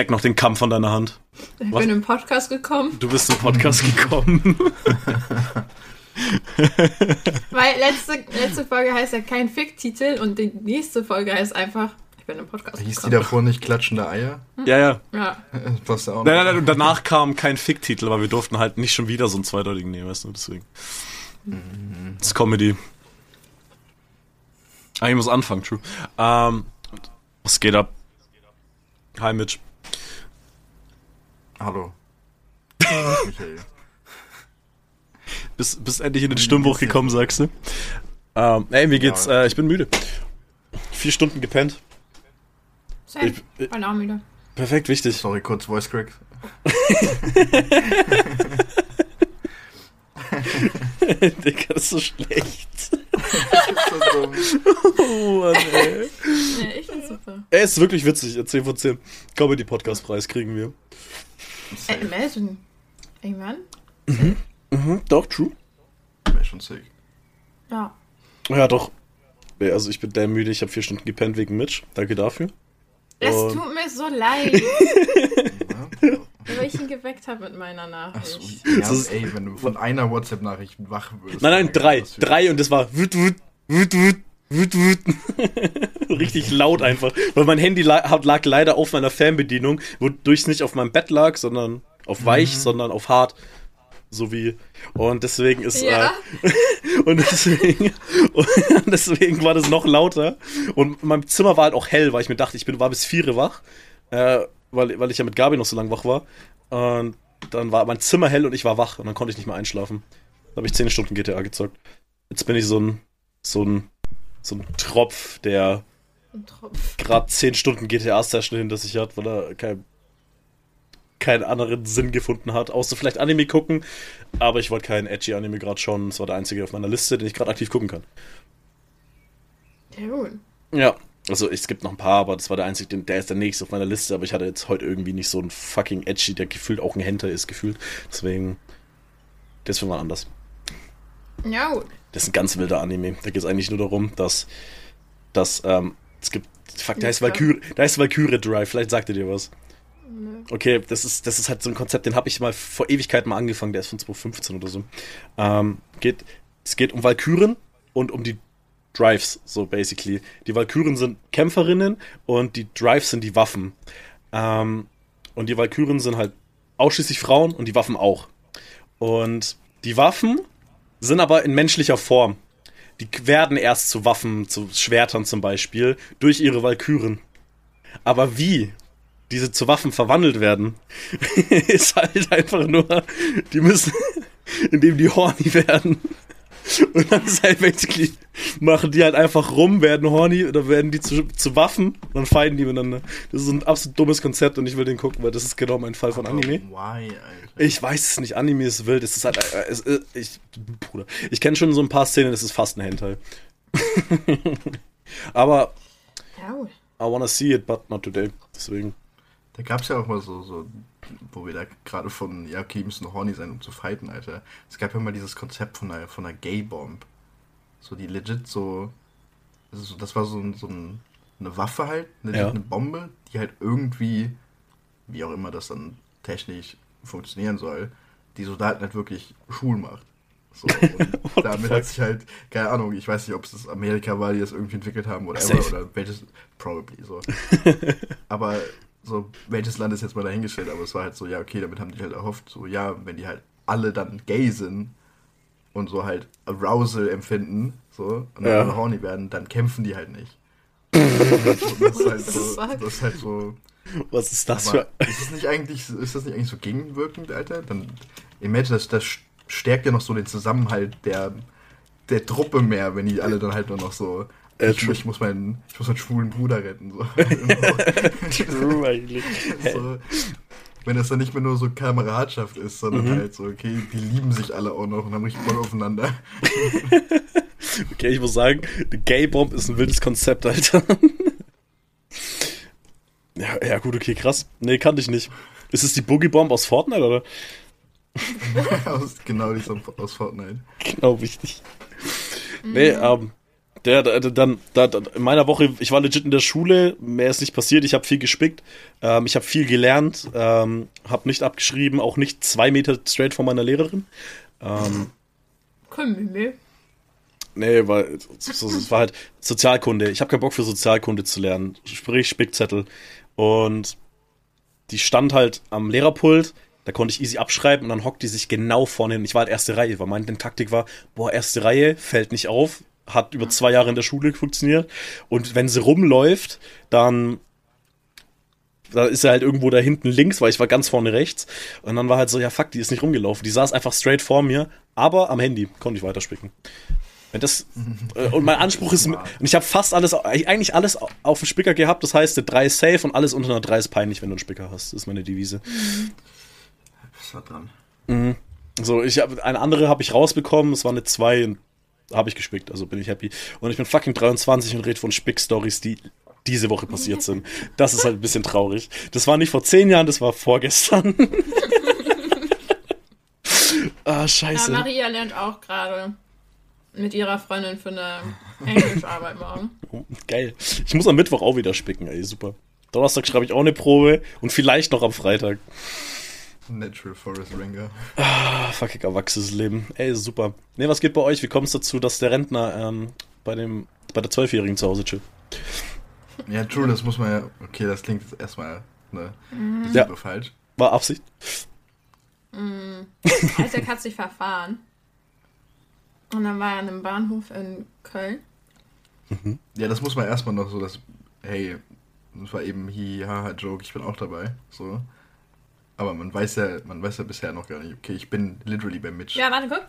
leck noch den Kamm von deiner Hand. Ich Was? bin im Podcast gekommen. Du bist im Podcast gekommen. Weil letzte, letzte Folge heißt ja kein Fick-Titel und die nächste Folge heißt einfach, ich bin im Podcast Hieß gekommen. die davor nicht klatschende Eier? Hm? Ja, ja. ja. Passt auch nein, nein, nein, und danach kam kein Fick-Titel, aber wir durften halt nicht schon wieder so einen zweideutigen nehmen, weißt du, deswegen. Mhm. Das ist Comedy. Ah, ich muss anfangen, true. Ähm, was geht ab? Hi, Mitch. Hallo. Michael. Bist, bist endlich in den Stimmbruch gekommen, sagst du? Ähm, ey, mir geht's, ja. äh, ich bin müde. Vier Stunden gepennt. Same. Ich, ich bin auch müde. Perfekt, wichtig. Sorry, kurz Voice Crack. Digga, das ist so schlecht. so oh Mann, ey. Ja, ich find's super. Er ist wirklich witzig. 10 von 10. Comedy-Podcast-Preis kriegen wir. Äh, imagine. Irgendwann? Mhm. Mhm, doch, true. Wäre schon sick. Ja. Ja, doch. Also ich bin der müde, ich habe vier Stunden gepennt wegen Mitch. Danke dafür. Es Und tut mir so leid. Weil ich ihn geweckt habe mit meiner Nachricht. Ach so, ja, ey, wenn du von einer WhatsApp-Nachricht wach wirst. Nein, nein, drei. Drei und das war wut, wut, wut, wut, wut, wut. Richtig laut einfach. Weil mein Handy lag, lag leider auf meiner Fernbedienung, wodurch es nicht auf meinem Bett lag, sondern auf weich, mhm. sondern auf hart so wie und deswegen ist ja. äh, und deswegen und deswegen war das noch lauter und mein Zimmer war halt auch hell, weil ich mir dachte, ich bin war bis vier wach, äh, weil weil ich ja mit Gabi noch so lange wach war und dann war mein Zimmer hell und ich war wach und dann konnte ich nicht mehr einschlafen. Da habe ich zehn Stunden GTA gezockt. Jetzt bin ich so ein so ein so ein Tropf, der gerade zehn Stunden GTA Session hin, das ich hat, weil er kein keinen anderen Sinn gefunden hat, außer vielleicht Anime gucken. Aber ich wollte keinen edgy Anime gerade schauen. Das war der einzige auf meiner Liste, den ich gerade aktiv gucken kann. Ja, gut. Ja, also es gibt noch ein paar, aber das war der einzige, der ist der nächste auf meiner Liste. Aber ich hatte jetzt heute irgendwie nicht so einen fucking edgy, der gefühlt auch ein Händler ist, gefühlt. Deswegen, für mal anders. Ja, gut. Das ist ein ganz wilder Anime. Da geht es eigentlich nur darum, dass, dass ähm, es gibt, fuck, da ist Valkyrie, da ist Valkyrie Drive, vielleicht sagt ihr dir was. Okay, das ist, das ist halt so ein Konzept, den habe ich mal vor Ewigkeit mal angefangen, der ist von 2015 oder so. Ähm, geht, es geht um Valkyren und um die Drives, so basically. Die Valkyren sind Kämpferinnen und die Drives sind die Waffen. Ähm, und die Valkyren sind halt ausschließlich Frauen und die Waffen auch. Und die Waffen sind aber in menschlicher Form. Die werden erst zu Waffen, zu Schwertern zum Beispiel, durch ihre Valkyren. Aber wie? diese zu Waffen verwandelt werden, ist halt einfach nur, die müssen, indem die horny werden. Und dann ist halt basically, machen die halt einfach rum, werden horny, oder werden die zu, zu Waffen, dann fighten die miteinander. Das ist ein absolut dummes Konzept und ich will den gucken, weil das ist genau mein Fall von Anime. Why, Alter? Ich weiß es nicht, Anime ist wild, es ist halt, äh, es, äh, ich, Bruder, ich kenne schon so ein paar Szenen, es ist fast ein Hentai. Aber, I wanna see it, but not today, deswegen. Da gab es ja auch mal so, so, wo wir da gerade von, ja, okay, müssen horny sein, um zu fighten, Alter. Es gab ja mal dieses Konzept von einer, von einer Gay-Bomb. So, die legit so, also das war so, so ein, eine Waffe halt, eine, ja. eine Bombe, die halt irgendwie, wie auch immer das dann technisch funktionieren soll, die Soldaten halt wirklich schwul macht. So, und damit hat sich halt, keine Ahnung, ich weiß nicht, ob es Amerika war, die das irgendwie entwickelt haben oder oder welches, probably so. Aber so, welches Land ist jetzt mal dahingestellt, aber es war halt so, ja, okay, damit haben die halt erhofft, so, ja, wenn die halt alle dann gay sind und so halt Arousal empfinden, so, und dann ja. horny werden, dann kämpfen die halt nicht. das, ist halt so, das ist halt so. Was ist das für. Ist das nicht eigentlich, ist das nicht eigentlich so gegenwirkend, Alter? Dann, imagine, das, das stärkt ja noch so den Zusammenhalt der, der Truppe mehr, wenn die alle dann halt nur noch so äh, ich, ich, muss meinen, ich muss meinen schwulen Bruder retten. So. True eigentlich. So, wenn das dann nicht mehr nur so Kameradschaft ist, sondern mhm. halt so, okay, die lieben sich alle auch noch und haben richtig Bock aufeinander. okay, ich muss sagen, die Gay Bomb ist ein wildes Konzept, Alter. ja, ja, gut, okay, krass. Nee, kannte ich nicht. Ist es die Boogie Bomb aus Fortnite, oder? aus, genau, die ist aus Fortnite. Genau, wichtig. Nee, ähm, Der, der, der dann, da, in meiner Woche, ich war legit in der Schule, mehr ist nicht passiert, ich habe viel gespickt, ähm, ich habe viel gelernt, ähm, habe nicht abgeschrieben, auch nicht zwei Meter straight von meiner Lehrerin. Ähm, Cool, nee, weil es war halt Sozialkunde. Ich habe keinen Bock für Sozialkunde zu lernen, sprich Spickzettel. Und die stand halt am Lehrerpult, da konnte ich easy abschreiben und dann hockt die sich genau vorne hin. Ich war halt erste Reihe, weil meine Taktik war, boah, erste Reihe, fällt nicht auf, hat über zwei Jahre in der Schule funktioniert. Und wenn sie rumläuft, dann da ist er halt irgendwo da hinten links, weil ich war ganz vorne rechts. Und dann war halt so, ja fuck, die ist nicht rumgelaufen. Die saß einfach straight vor mir, aber am Handy konnte ich weiterspicken. Wenn das, äh, und mein Anspruch ist, und ich habe fast alles, eigentlich alles auf dem Spicker gehabt, das heißt, der 3 ist safe und alles unter einer 3 ist peinlich, wenn du einen Spicker hast. Das ist meine Devise. Was war dran? Mhm. So, ich habe eine andere habe ich rausbekommen, es war eine 2 und habe ich gespickt, also bin ich happy. Und ich bin fucking 23 und rede von Spick-Stories, die diese Woche passiert sind. Das ist halt ein bisschen traurig. Das war nicht vor zehn Jahren, das war vorgestern. ah, scheiße. Ja, Maria lernt auch gerade mit ihrer Freundin für eine Englischarbeit morgen. Oh, geil. Ich muss am Mittwoch auch wieder spicken, ey, super. Donnerstag schreibe ich auch eine Probe und vielleicht noch am Freitag. Natural Forest Ranger. Ah, fucking erwachsenes Leben. Ey, super. Ne, was geht bei euch? Wie kommt es dazu, dass der Rentner ähm, bei dem bei der Zwölfjährigen zu Hause chillt? Ja, true, das muss man ja. Okay, das klingt jetzt erstmal ne, Mhm. Ja. falsch. War Absicht? Mhm. Isaac hat sich verfahren. Und dann war er an einem Bahnhof in Köln. Ja, das muss man erstmal noch so, dass, hey, das war eben hi, haha, Joke, ich bin auch dabei. So. Aber man weiß ja, man weiß ja bisher noch gar nicht, okay, ich bin literally bei Mitch. Ja, warte, guck.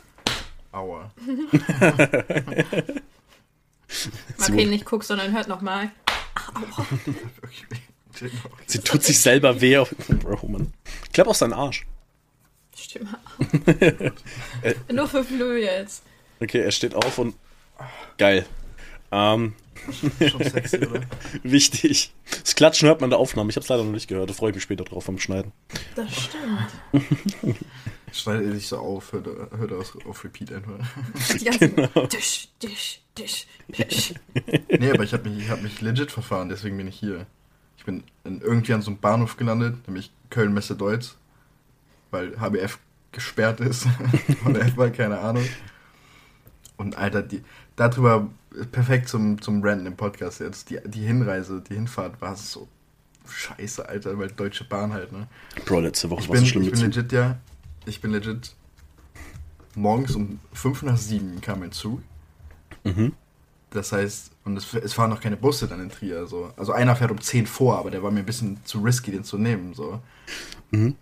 Aua. Man kann nicht gucken, sondern hört nochmal. Genau. Sie tut sich selber weh. Auf Bro, Mann. Klapp auf seinen Arsch. Stimme. Nur für Flu jetzt. Okay, er steht auf und. Geil. Ähm, Schon sexy, oder? wichtig. Das Klatschen hört man in der Aufnahme. Ich hab's leider noch nicht gehört. Da freue ich mich später drauf vom Schneiden. Das stimmt. Schneidet dich so auf, hört, hört aus, auf Repeat einfach. Die ganzen Genau. Tisch, Tisch, Tisch, Tisch. Nee, aber ich habe mich, ich hab mich legit verfahren, deswegen bin ich hier. Ich bin in, irgendwie an so einem Bahnhof gelandet, nämlich Köln-Messe-Deutz, weil HBF gesperrt ist. Oder etwa, keine Ahnung. Und Alter, die, darüber perfekt zum, zum Renten im Podcast jetzt. Die, die Hinreise, die Hinfahrt war so scheiße, Alter, weil Deutsche Bahn halt, ne? Bro, letzte Woche war so schlimm ich bin Zug. legit, ja. Ich bin legit. Morgens um 5 nach 7 kam mein Zug. Mhm. Das heißt, und es, es fahren noch keine Busse dann in Trier. So. Also einer fährt um 10 vor, aber der war mir ein bisschen zu risky, den zu nehmen. So. Mhm.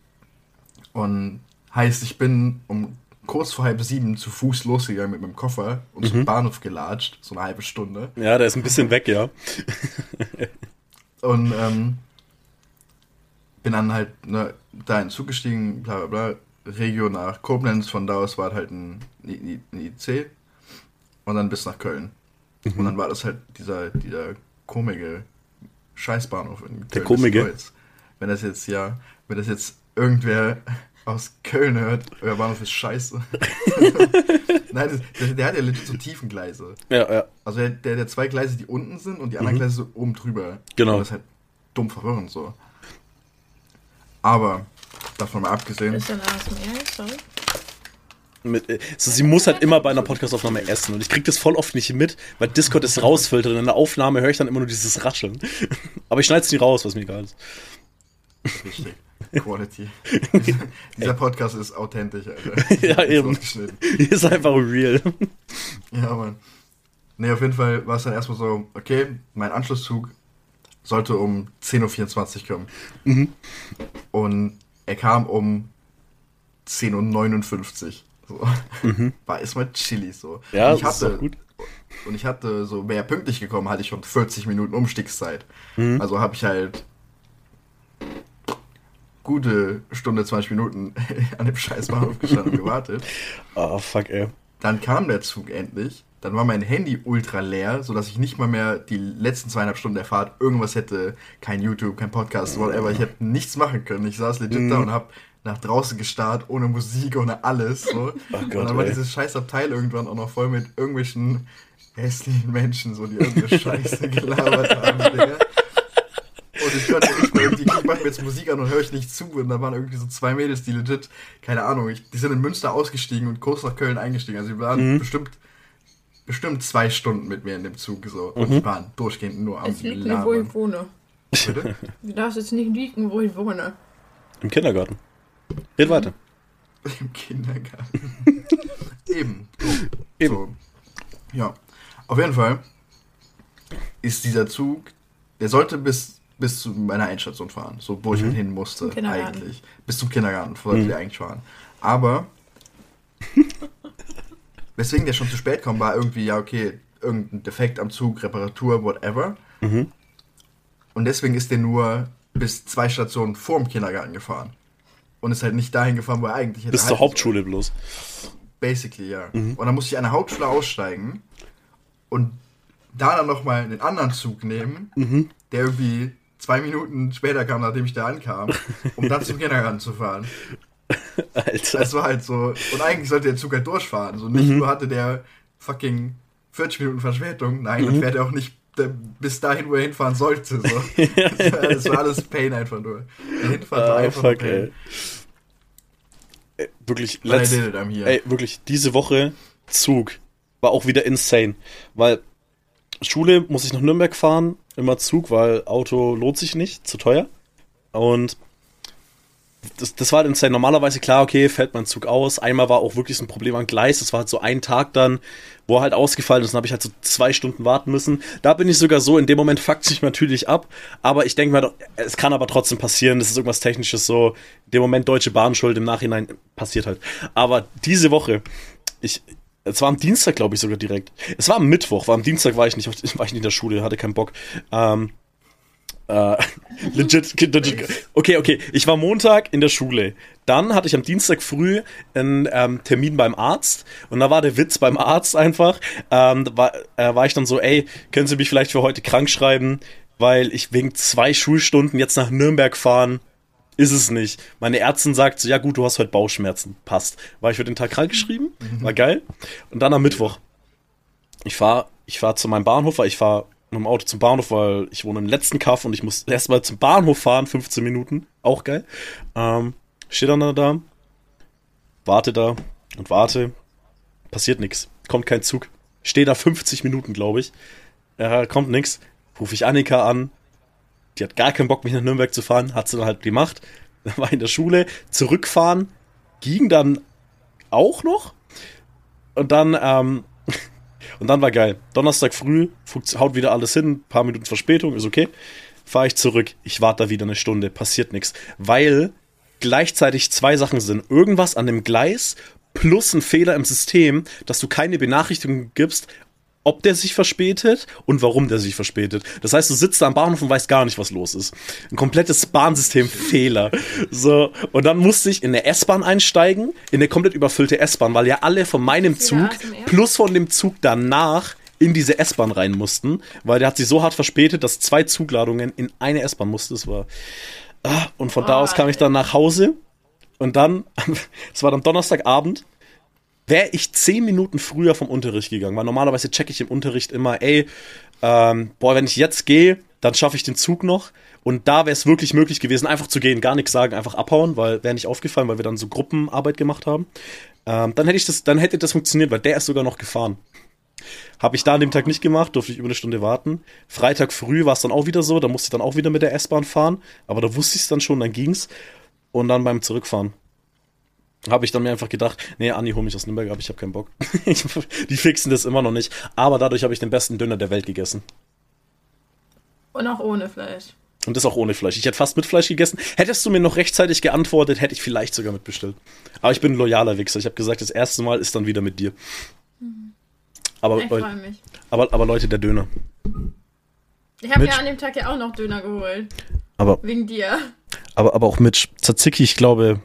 Und heißt, ich bin um kurz vor halb sieben zu Fuß losgegangen mit meinem Koffer und zum Bahnhof gelatscht, so eine halbe Stunde. Ja, der ist ein bisschen weg, ja. Und ähm, bin dann halt ne, da in Zug gestiegen, bla bla bla, Regio nach Koblenz, von da aus war halt ein, ein, IC und dann bis nach Köln. Und dann war das halt dieser, dieser komische Scheißbahnhof in Köln. Der komische? Wenn das jetzt, ja, wenn das jetzt irgendwer aus Köln hört, euer Bahnhof ist scheiße. Nein, das, der, der hat ja legit so Tiefengleise. Ja, ja. Also der, der, der zwei Gleise, die unten sind und die anderen Gleise so oben drüber. Mhm. Genau. Und das ist halt dumm verwirrend so. Aber, davon mal abgesehen, Ist denn ASMR? Sorry. Mit, äh, so, sie muss halt immer bei einer Podcastaufnahme essen. Und ich krieg das voll oft nicht mit, weil Discord es rausfiltert. Und in der Aufnahme höre ich dann immer nur dieses Rascheln. Aber ich schneide es nie raus, was mir egal ist. richtig. Quality. Dieser Podcast ist authentisch, Alter. Ja, Ist eben. ist einfach real. Ja, Mann. Nee, auf jeden Fall war es dann erstmal so, okay, mein Anschlusszug sollte um 10.24 Uhr kommen. Mhm. Und er kam um 10.59 Uhr. So. War erstmal chillig so. Mhm. Ja, Und ich das ist hatte, auch gut. Und ich hatte so, wäre er pünktlich gekommen, hatte ich schon 40 Minuten Umstiegszeit. Mhm. Also habe ich halt gute Stunde, 20 Minuten an dem scheiß Bahnhof gestanden und gewartet. Ah, fuck, ey. Dann kam der Zug endlich. Dann war mein Handy ultra leer, sodass ich nicht mal mehr die letzten zweieinhalb Stunden der Fahrt irgendwas hätte. Kein YouTube, kein Podcast, whatever. Ich hätte nichts machen können. Ich saß legit da und hab nach draußen gestarrt, ohne Musik, ohne alles. So. Und Gott, dann war ey. dieses scheiß Abteil irgendwann auch noch voll mit irgendwelchen hässlichen Menschen, so die irgendeine Scheiße gelabert haben, Digga. Und ich konnte irgendwie, ich mache mir jetzt Musik an und höre ich nicht zu. Und da waren irgendwie so zwei Mädels, die legit, keine Ahnung, ich, die sind in Münster ausgestiegen und kurz nach Köln eingestiegen. Also die waren mhm. bestimmt, bestimmt zwei Stunden mit mir in dem Zug so. Und mhm. die waren durchgehend nur am Es liegt nicht, wo ich wohne. Bitte? Du darfst jetzt nicht liegen, wo ich wohne. Im Kindergarten. Red weiter. Im Kindergarten. Eben. Eben. So. Ja. Auf jeden Fall ist dieser Zug, der sollte bis, bis zu meiner Endstation fahren, so wo ich mhm. hin musste eigentlich. Bis zum Kindergarten sollte mhm. der eigentlich fahren. Aber weswegen der schon zu spät kam, war irgendwie, ja, okay, irgendein Defekt am Zug, Reparatur, whatever. Mhm. Und deswegen ist der nur bis zwei Stationen vor dem Kindergarten gefahren. Und ist halt nicht dahin gefahren, wo er eigentlich hätte. Bis zur Hauptschule bloß. Basically, ja. Mhm. Und dann musste ich an der Hauptschule aussteigen und da dann nochmal einen anderen Zug nehmen, mhm. der irgendwie zwei Minuten später kam, nachdem ich da ankam, um dann zum Kindergarten zu fahren. Alter. Das war halt so. Und eigentlich sollte der Zug halt durchfahren. So nicht mhm. nur hatte der fucking 40 Minuten Verspätung, nein, mhm. dann fährt er auch nicht bis dahin, wo er hinfahren sollte. So. das, war, war, alles Pain einfach nur. Hinfahrt war ah, einfach fuck, Pain. Ey. Wirklich, letzt, ey, wirklich, diese Woche Zug war auch wieder insane. Weil Schule muss ich nach Nürnberg fahren, immer Zug, weil Auto lohnt sich nicht, zu teuer. Und das, das war insane. Normalerweise klar, okay, fällt mein Zug aus. Einmal war auch wirklich ein Problem am Gleis. Das war halt so ein Tag dann, wo er halt ausgefallen ist. Dann habe ich halt so zwei Stunden warten müssen. Da bin ich sogar so, in dem Moment fuckt sich natürlich ab. Aber ich denke mal, es kann aber trotzdem passieren. Das ist irgendwas Technisches so. In dem Moment Deutsche Bahnschuld, im Nachhinein passiert halt. Aber diese Woche, ich, es war am Dienstag, glaube ich, sogar direkt. Es war am Mittwoch, war am Dienstag war ich nicht, war ich nicht in der Schule, hatte keinen Bock. Ähm, äh, legit, legit. Okay, okay. Ich war Montag in der Schule. Dann hatte ich am Dienstag früh einen ähm, Termin beim Arzt. Und da war der Witz beim Arzt einfach. Ähm, war, äh, war ich dann so, ey, können Sie mich vielleicht für heute krank schreiben? Weil ich wegen zwei Schulstunden jetzt nach Nürnberg fahren ist es nicht. Meine Ärztin sagt so, ja gut, du hast heute Bauchschmerzen. Passt. War ich für den Tag krank geschrieben. Mhm. War geil. Und dann am Mittwoch. Ich fahre ich fahr zu meinem Bahnhof, weil ich fahre mit dem Auto zum Bahnhof, weil ich wohne im letzten Kaff und ich muss erstmal zum Bahnhof fahren, 15 Minuten. Auch geil. Ähm, stehe dann da, warte da und warte. Passiert nichts. Kommt kein Zug. Stehe da 50 Minuten, glaube ich. Äh, kommt nichts. Rufe ich Annika an, die hat gar keinen Bock, mich nach Nürnberg zu fahren, hat sie dann halt gemacht. Dann war in der Schule, zurückfahren, ging dann auch noch. Und dann, ähm, und dann war geil. Donnerstag früh, haut wieder alles hin, paar Minuten Verspätung, ist okay. Fahre ich zurück, ich warte da wieder eine Stunde, passiert nichts. Weil gleichzeitig zwei Sachen sind. Irgendwas an dem Gleis plus ein Fehler im System, dass du keine Benachrichtigung gibst ob der sich verspätet und warum der sich verspätet. Das heißt, du sitzt da am Bahnhof und weißt gar nicht, was los ist. Ein komplettes Bahnsystem-Fehler. So, und dann musste ich in der S-Bahn einsteigen, in eine komplett überfüllte S-Bahn, weil ja alle von meinem Zug plus von dem Zug danach in diese S-Bahn rein mussten, weil der hat sich so hart verspätet, dass zwei Zugladungen in eine S-Bahn mussten. Das war. Ah, und von oh, da aus kam ich dann nach Hause und dann, es war dann Donnerstagabend wäre ich zehn Minuten früher vom Unterricht gegangen, weil normalerweise checke ich im Unterricht immer, ey, ähm, boah, wenn ich jetzt gehe, dann schaffe ich den Zug noch. Und da wäre es wirklich möglich gewesen, einfach zu gehen, gar nichts sagen, einfach abhauen, weil wäre nicht aufgefallen, weil wir dann so Gruppenarbeit gemacht haben. Ähm, dann hätte ich das, dann hätte das funktioniert, weil der ist sogar noch gefahren. Habe ich da an dem Tag nicht gemacht, durfte ich über eine Stunde warten. Freitag früh war es dann auch wieder so, da musste ich dann auch wieder mit der S-Bahn fahren, aber da wusste ich es dann schon, dann ging's. Und dann beim Zurückfahren habe ich dann mir einfach gedacht, nee, Anni, hol mich aus Nürnberg ab, ich habe keinen Bock. die fixen das immer noch nicht. Aber dadurch habe ich den besten Döner der Welt gegessen. Und auch ohne Fleisch. Und das auch ohne Fleisch. Ich hätte fast mit Fleisch gegessen. Hättest du mir noch rechtzeitig geantwortet, hätte ich vielleicht sogar mitbestellt. Aber ich bin ein loyaler Wichser. Ich habe gesagt, das erste Mal ist dann wieder mit dir. Mhm. Aber, ich freue mich. Aber, aber Leute, der Döner. Ich habe ja an dem Tag ja auch noch Döner geholt. Aber, Wegen dir. Aber, aber auch mit Tzatziki, ich glaube,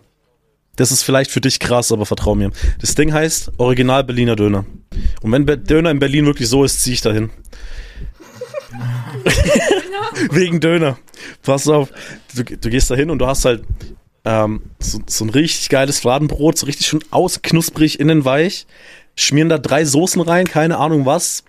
das ist vielleicht für dich krass, aber vertrau mir. Das Ding heißt Original Berliner Döner. Und wenn Döner in Berlin wirklich so ist, ziehe ich dahin. Wegen Döner. Pass auf. Du, du gehst da hin und du hast halt ähm, so, so, ein richtig geiles Fladenbrot, so richtig schon ausknusprig, innen weich. Schmieren da drei Soßen rein, keine Ahnung was.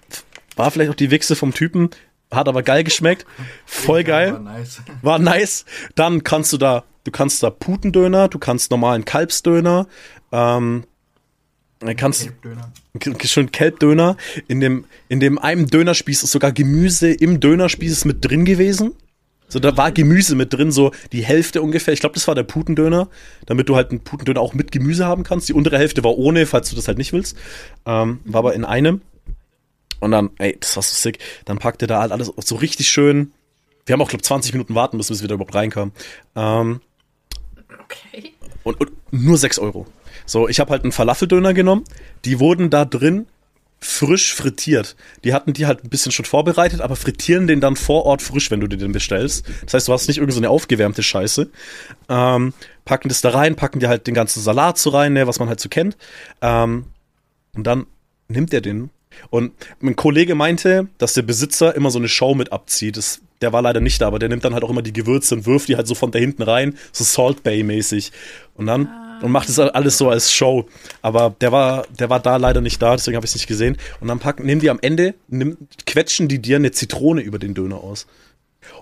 War vielleicht auch die Wichse vom Typen, hat aber geil geschmeckt. Voll geil. War nice. War nice. Dann kannst du da, du kannst da Putendöner, du kannst normalen Kalbsdöner, ähm, dann kannst Döner. K- schön Kelbdöner. In dem, in dem einen Dönerspieß ist sogar Gemüse im Dönerspieß mit drin gewesen. So, da war Gemüse mit drin, so die Hälfte ungefähr. Ich glaube, das war der Putendöner, damit du halt einen Putendöner auch mit Gemüse haben kannst. Die untere Hälfte war ohne, falls du das halt nicht willst. Ähm, war aber in einem. Und dann, ey, das war so sick. Dann packte da halt alles so richtig schön. Wir haben auch, glaube 20 Minuten warten müssen, bis wir da überhaupt reinkamen. Ähm, Okay. und, und nur 6 Euro. So, ich habe halt einen Falafeldöner genommen. Die wurden da drin frisch frittiert. Die hatten die halt ein bisschen schon vorbereitet, aber frittieren den dann vor Ort frisch, wenn du dir den bestellst. Das heißt, du hast nicht irgend so eine aufgewärmte Scheiße. Ähm, packen das da rein, packen dir halt den ganzen Salat so rein, ne, was man halt so kennt. Ähm, und dann nimmt er den. Und mein Kollege meinte, dass der Besitzer immer so eine Show mit abzieht. Das, der war leider nicht da, aber der nimmt dann halt auch immer die Gewürze und wirft die halt so von da hinten rein, so Salt Bay mäßig. Und dann und macht es alles so als Show. Aber der war, der war da leider nicht da, deswegen habe ich es nicht gesehen. Und dann packen, nehmen die am Ende, nimm, quetschen die dir eine Zitrone über den Döner aus.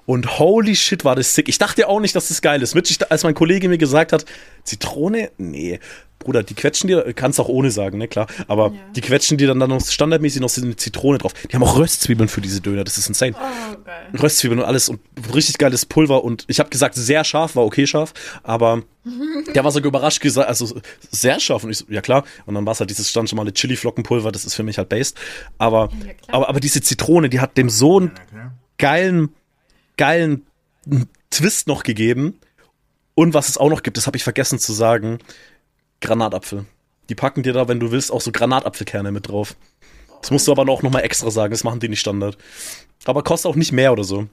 Und holy shit, war das sick. Ich dachte auch nicht, dass das geil ist. Mit, ich, als mein Kollege mir gesagt hat, Zitrone? Nee. Bruder, die quetschen dir, kannst auch ohne sagen, ne, klar. Aber Ja. die quetschen dir dann, dann noch standardmäßig noch so eine Zitrone drauf. Die haben auch Röstzwiebeln für diese Döner, das ist insane. Oh, geil. Röstzwiebeln und alles und richtig geiles Pulver und ich habe gesagt, sehr scharf, war okay scharf, aber der war sogar überrascht gesagt, also sehr scharf und ich so, ja klar, und dann war es halt dieses stand schon mal Chili-Flockenpulver, das ist für mich halt based, aber, Ja, aber, aber diese Zitrone, die hat dem so einen Ja, geilen, geilen Twist noch gegeben und was es auch noch gibt, das habe ich vergessen zu sagen, Granatapfel. Die packen dir da, wenn du willst, auch so Granatapfelkerne mit drauf. Das musst du aber auch noch mal extra sagen, das machen die nicht Standard. Aber kostet auch nicht mehr oder so.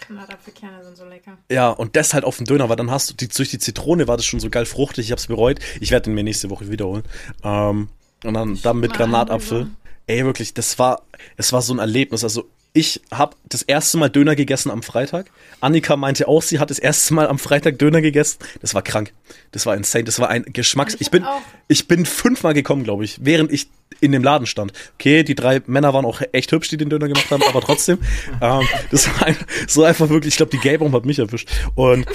Granatapfelkerne sind so lecker. Ja, und das halt auf dem Döner, weil dann hast du, die, durch die Zitrone war das schon so geil fruchtig, ich hab's bereut. Ich werde den mir nächste Woche wiederholen. Ähm, und dann, dann mit Granatapfel. Ey, wirklich, das war, es war so ein Erlebnis. Also, ich habe das erste Mal Döner gegessen am Freitag. Annika meinte auch, sie hat das erste Mal am Freitag Döner gegessen. Das war krank. Das war insane. Das war ein Geschmacks. Ich Ich bin, auch- ich bin fünfmal gekommen, glaube ich, während ich in dem Laden stand. Okay, die drei Männer waren auch echt hübsch, die den Döner gemacht haben, aber trotzdem. ähm, das war ein, so einfach wirklich, ich glaube, die Gelbung hat mich erwischt. Und,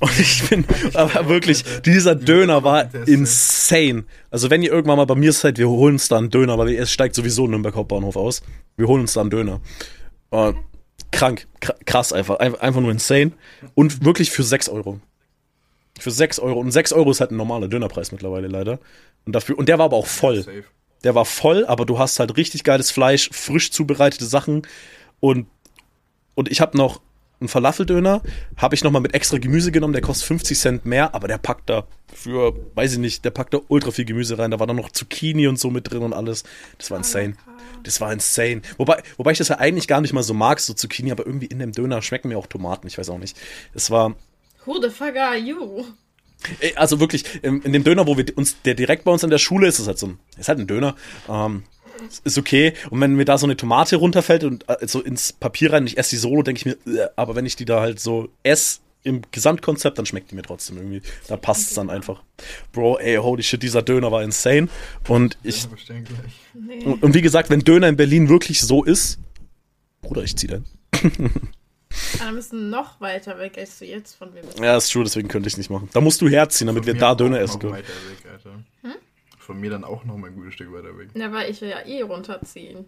und ich bin, aber wirklich, dieser Döner war insane. Also wenn ihr irgendwann mal bei mir seid, wir holen uns da einen Döner, weil es steigt sowieso Nürnberg Hauptbahnhof aus. Wir holen uns da einen Döner. Und krank, kr- krass einfach, einfach, nur insane. Und wirklich für 6 Euro. Für 6 Euro. Und 6 Euro ist halt ein normaler Dönerpreis mittlerweile leider. Und dafür, und der war aber auch voll. Der war voll, aber du hast halt richtig geiles Fleisch, frisch zubereitete Sachen und und ich habe noch einen Falafeldöner, habe ich noch mal mit extra Gemüse genommen, der kostet 50 Cent mehr, aber der packt da für, weiß ich nicht, der packt da ultra viel Gemüse rein, da war dann noch Zucchini und so mit drin und alles. Das war insane. Das war insane. Wobei, wobei ich das ja eigentlich gar nicht mal so mag, so Zucchini, aber irgendwie in dem Döner schmecken mir auch Tomaten, ich weiß auch nicht. Es war, Who the fuck are you? Ey, Also wirklich, in, in dem Döner, wo wir uns, der direkt bei uns an der Schule ist, ist halt so ein, ist halt ein Döner. Ähm, ist okay. Und wenn mir da so eine Tomate runterfällt und äh, so ins Papier rein und ich esse die solo, denke ich mir, äh, aber wenn ich die da halt so esse im Gesamtkonzept, dann schmeckt die mir trotzdem irgendwie. Da passt es dann einfach. Bro, ey, holy shit, dieser Döner war insane. Und ich. Nee. und, und wie gesagt, wenn Döner in Berlin wirklich so ist, Bruder, ich zieh den. Aber müssen noch weiter weg, als du jetzt von mir bist. Ja, ist true, deswegen könnte ich nicht machen. Da musst du herziehen, damit Von wir da Döner essen können. Weiter weg, Alter. Von mir dann auch noch mal ein gutes Stück weiter weg. Ja, weil ich will ja eh runterziehen.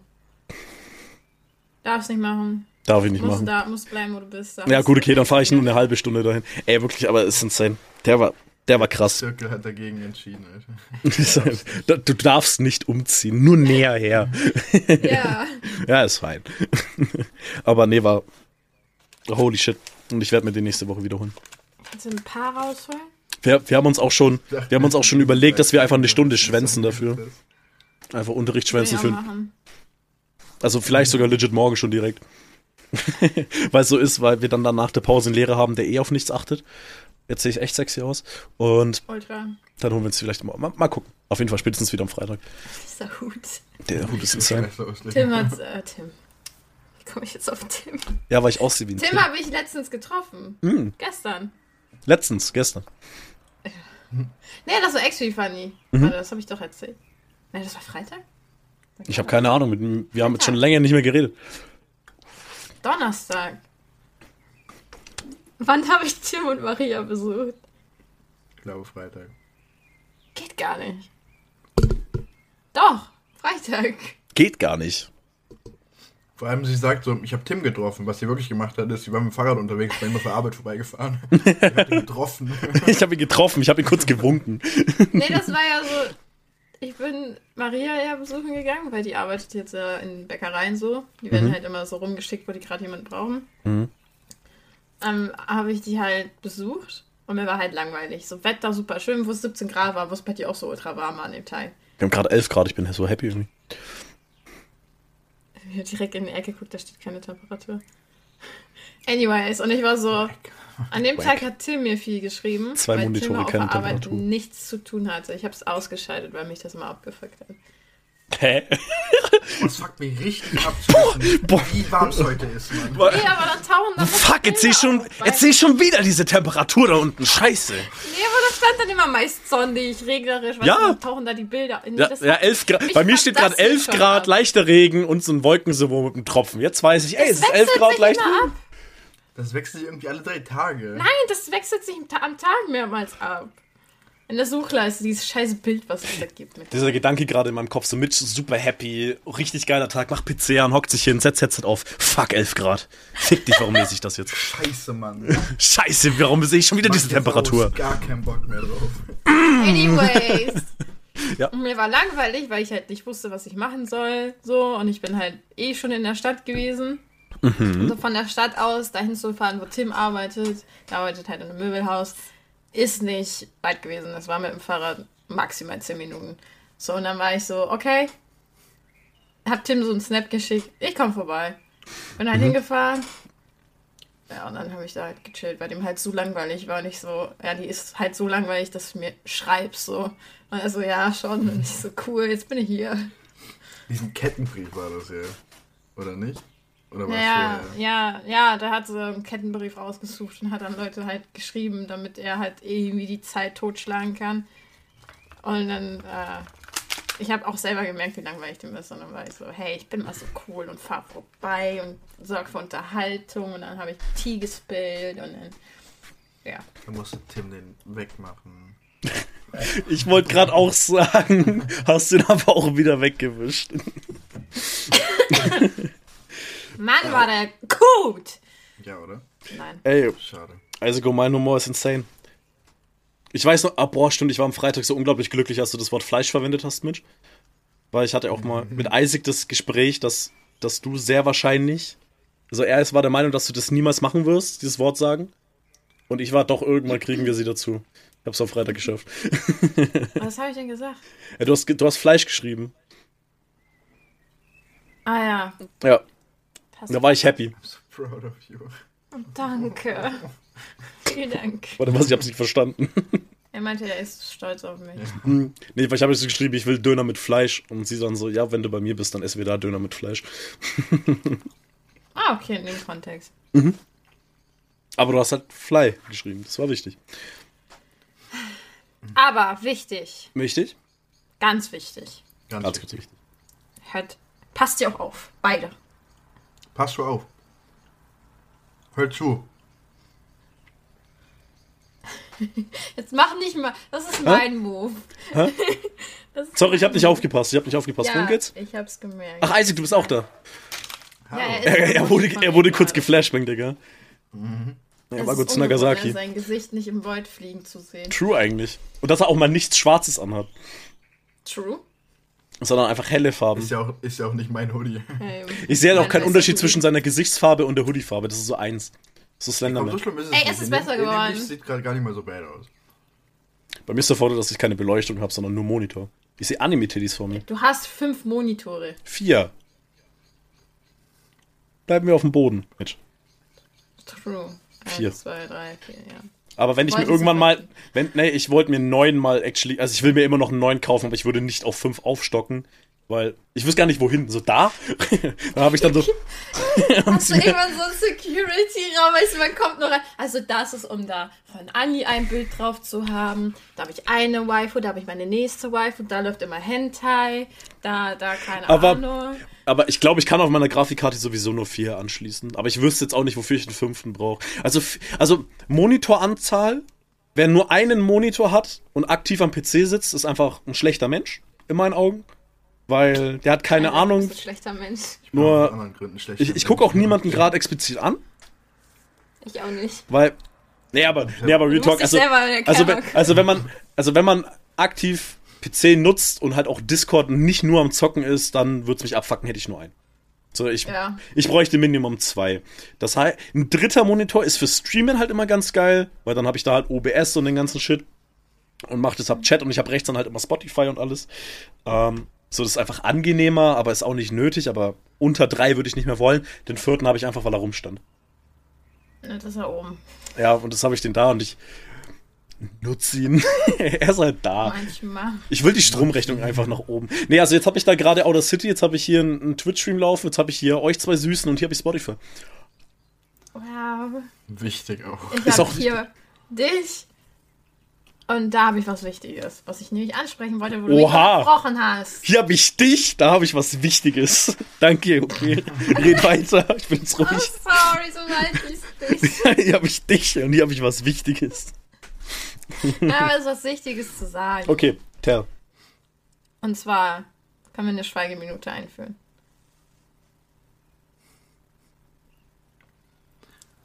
Darfst nicht machen. Darf ich nicht Musst machen. da, musst bleiben, wo du bist. Da Ja, gut, du- okay, dann fahre ich nur eine halbe Stunde dahin. Ey, wirklich, aber es ist insane. Der war, der war krass. Zirkel hat dagegen entschieden, Alter. du, du darfst nicht umziehen, nur näher her. Ja. ja, ist fein. aber nee, war holy shit. Und ich werde mir den nächste Woche wiederholen. Kannst du ein paar rausholen? Wir, wir haben uns auch schon, wir haben uns auch schon überlegt, dass wir einfach eine Stunde schwänzen dafür. Einfach Unterricht schwänzen für. Also vielleicht sogar legit morgen schon direkt. weil es so ist, weil wir dann, dann nach der Pause einen Lehrer haben, der eh auf nichts achtet. Jetzt sehe ich echt sexy aus. Und Ultra. dann holen wir uns vielleicht mal, mal, mal gucken. Auf jeden Fall spätestens wieder am Freitag. Dieser Hut. Der Hut ist insane. Tim hat. Äh, Tim. Wie komme ich jetzt auf Tim? Ja, weil ich aussehe wie ein Tim Tim. habe ich letztens getroffen. Hm, Gestern. Letztens, gestern. Nee, das war actually funny. Mhm. Warte, das habe ich doch erzählt. Nee, das war Freitag? Ich habe keine Ahnung. Mit, wir haben jetzt schon länger nicht mehr geredet. Donnerstag. Wann habe ich Tim und Maria besucht? Ich glaube Freitag. Geht gar nicht. Doch, Freitag. Geht gar nicht. Vor allem, sie sagt so, ich habe Tim getroffen. Was sie wirklich gemacht hat, ist, sie war mit dem Fahrrad unterwegs, bei ihm auf der Arbeit vorbeigefahren. Ich hab ihn getroffen. Ich habe ihn getroffen, ich habe ihn kurz gewunken. Nee, das war ja so. Ich bin Maria ja besuchen gegangen, weil die arbeitet jetzt ja in Bäckereien so. Die werden halt immer so rumgeschickt, wo die gerade jemanden brauchen. Mhm. Ähm, habe ich die halt besucht und mir war halt langweilig. So Wetter super schön, wo es 17 Grad war, wo es bei dir auch so ultra warm war an dem Tag. Wir haben gerade 11 Grad, ich bin so happy irgendwie. Ich hab direkt in die Ecke geguckt, da steht keine Temperatur. Anyways, und ich war so, an dem Wack. Tag hat Tim mir viel geschrieben, Zwei weil Monitore, Tim auf der Arbeit nichts zu tun hatte. Ich habe es ausgeschaltet, weil mich das immer abgefuckt hat. Hä? Das fuckt mich richtig ab, wissen, boah. wie warm es heute ist, Mann. Nee, aber dann tauchen da Fuck, jetzt sehe ich schon, jetzt sehe ich schon wieder diese Temperatur da unten. Scheiße. Nee, aber da stand dann immer meist sonnig, regnerisch, weißt Ja. du, dann tauchen da die Bilder. Nee, Ja, das- ja 11 Grad. Bei mir steht das gerade 11 schon Grad, ab. leichter Regen und so ein Wolkensymbol mit einem Tropfen. Jetzt weiß ich, ey, es ist wechselt 11 Grad sich leicht. immer ab. Das wechselt sich irgendwie alle drei Tage. Nein, das wechselt sich am Tag mehrmals ab. In der Suchleiste, dieses scheiß Bild, was es da gibt. Mit Dieser Gedanke gerade in meinem Kopf, so Mitch ist super happy, richtig geiler Tag, macht Pizza an, hockt sich hin, setzt Headset auf. Fuck, 11 Grad. Fick dich, warum lese ich das jetzt? Scheiße, Mann. Scheiße, warum sehe ich schon wieder diese Macht jetzt Temperatur? aus Gar keinen Bock mehr drauf. Anyways. Ja. Und mir war langweilig, weil ich halt nicht wusste, was ich machen soll. So, und ich bin halt eh schon in der Stadt gewesen. Mhm. Und so von der Stadt aus dahin zu fahren, wo Tim arbeitet, der arbeitet halt in einem Möbelhaus, ist nicht weit gewesen. Das war mit dem Fahrrad maximal 10 Minuten. So, und dann war ich so, okay. Hab Tim so einen Snap geschickt, ich komm vorbei. Bin Mhm. halt hingefahren. Ja, und dann habe ich da halt gechillt, weil dem halt so langweilig war. Und ich so, ja, die ist halt so langweilig, dass du mir schreibst, so. Und er so, ja, schon. Und ich so, cool, jetzt bin ich hier. Diesen Kettenbrief war das ja. Oder nicht? Oder war Naja, ja, ja, da hat so einen Kettenbrief rausgesucht und hat dann Leute halt geschrieben, damit er halt irgendwie die Zeit totschlagen kann. Und dann, äh, ich habe auch selber gemerkt, wie langweilig dem ist. Und dann war ich so, hey, ich bin mal so cool und fahr vorbei und sorg für Unterhaltung. Und dann habe ich Tee gespillt und dann, ja. Da musste Tim den wegmachen. Ich wollte gerade auch sagen, hast den aber auch wieder weggewischt. Mann, war der gut! Ja, oder? Nein. Ey, Schade. also go, mein Humor ist insane. Ich weiß noch, ah, boah, stimmt, ich war am Freitag so unglaublich glücklich, als du das Wort Fleisch verwendet hast, Mitch. Weil ich hatte auch mal mit Isaac das Gespräch, dass, dass du sehr wahrscheinlich, also er ist- war der Meinung, dass du das niemals machen wirst, dieses Wort sagen. Und ich war doch, irgendwann kriegen wir sie dazu. Ich hab's am Freitag geschafft. Was habe ich denn gesagt? Ja, du, hast, du hast Fleisch geschrieben. Ah ja. Ja, Passt. da war ich happy. I'm so proud of you. Danke. Vielen Dank. Warte, was, ich hab's nicht verstanden. Er meinte, er ist stolz auf mich. Nee, weil ich habe jetzt geschrieben, ich will Döner mit Fleisch. Und sie dann so, ja, wenn du bei mir bist, dann essen wir da Döner mit Fleisch. Ah, okay, in dem Kontext. Aber du hast halt Fly geschrieben, das war wichtig. Aber wichtig, Wichtig? ganz wichtig. Ganz Ganz wichtig. wichtig. Hört, passt ihr auch auf. Beide. Pass du auf. Hör zu. Jetzt mach nicht mal. Das ist mein Move. Ist Sorry, ich habe nicht aufgepasst. Ich habe nicht aufgepasst. Worum Ja, geht's? ich hab's gemerkt. Ach, Isaac, du bist auch da. ja, ist Er, er, wurde, er wurde kurz geflashbangt, Digga. Er Es war kurz Nagasaki. Sein Gesicht nicht im Void fliegen zu sehen. True eigentlich. Und dass er auch mal nichts Schwarzes anhat, True. Sondern einfach helle Farben. Ist ja, auch, ist ja auch nicht mein Hoodie. Hey, Ich sehe halt auch keinen Unterschied Hoodie. zwischen seiner Gesichtsfarbe und der Hoodiefarbe. Das ist so eins. So so Slenderman. schlimm ist es Ey, nicht. es ist besser geworden. Licht sieht gerade gar nicht mal so bad aus. Bei mir ist der Vorteil, dass ich keine Beleuchtung habe, sondern nur Monitor. Ich sehe Anime-Titties vor mir. Du hast fünf Monitore. Vier. Bleiben wir auf dem Boden, Mitch. True. Vier. Eins, zwei, drei, vier, ja. Aber wenn ich mir irgendwann mal, wenn, nee, ich wollte mir neun mal actually, also ich will mir immer noch einen neuen kaufen, aber ich würde nicht auf fünf aufstocken, weil ich wüsste gar nicht wohin. So da? da habe ich dann so. Hast du irgendwann so einen Security-Raum, weißt du, man kommt nur rein. Also das ist, um da von Anni ein Bild drauf zu haben. Da habe ich eine Waifu, da habe ich meine nächste Waifu, da läuft immer Hentai, da, da keine Aber- Ahnung. Aber ich glaube, ich kann auf meiner Grafikkarte sowieso nur vier anschließen. Aber ich wüsste jetzt auch nicht, wofür ich einen fünften brauche. Also, also Monitoranzahl, wer nur einen Monitor hat und aktiv am PC sitzt, ist einfach ein schlechter Mensch, in meinen Augen. Weil der hat keine Ja, Ahnung. ein schlechter Mensch. Nur, anderen Gründen schlecht. ich, ich gucke auch niemanden gerade explizit an, Ich auch nicht. weil. Nee, aber, nee, aber Real Talk, also, selber erkennen. also, wenn, also wenn man, also wenn man aktiv PC nutzt und halt auch Discord nicht nur am Zocken ist, dann würde es mich abfacken, hätte ich nur einen. So, ich, Ja. ich bräuchte Minimum zwei. Das heißt, ein dritter Monitor ist für Streamen halt immer ganz geil, weil dann habe ich da halt OBS und den ganzen Shit und mache deshalb Chat und ich habe rechts dann halt immer Spotify und alles. Ähm, so, das ist einfach angenehmer, aber ist auch nicht nötig, aber unter drei würde ich nicht mehr wollen. Den vierten habe ich einfach, weil er rumstand. Das ist ja oben. Ja, und das habe ich den da und ich nutze ihn. er ist halt da. Manchmal. Ich will die Stromrechnung einfach nach oben. Nee, also jetzt habe ich da gerade Outer City, jetzt habe ich hier einen, einen Twitch-Stream laufen, jetzt habe ich hier euch zwei Süßen und hier habe ich Spotify. Wow. Wichtig auch. Ich Ist habe auch hier dich. Und da habe ich was Wichtiges, was ich nämlich ansprechen wollte, wo du Oha. mich unterbrochen hast. Hier habe ich dich, da habe ich was Wichtiges. Danke, okay. Red weiter, ich bin jetzt Oh, ruhig. sorry, so leid ich dich. hier habe ich dich und hier habe ich was Wichtiges. Ja, aber es ist was Wichtiges zu sagen. Okay, tell. Und zwar können wir eine Schweigeminute einführen.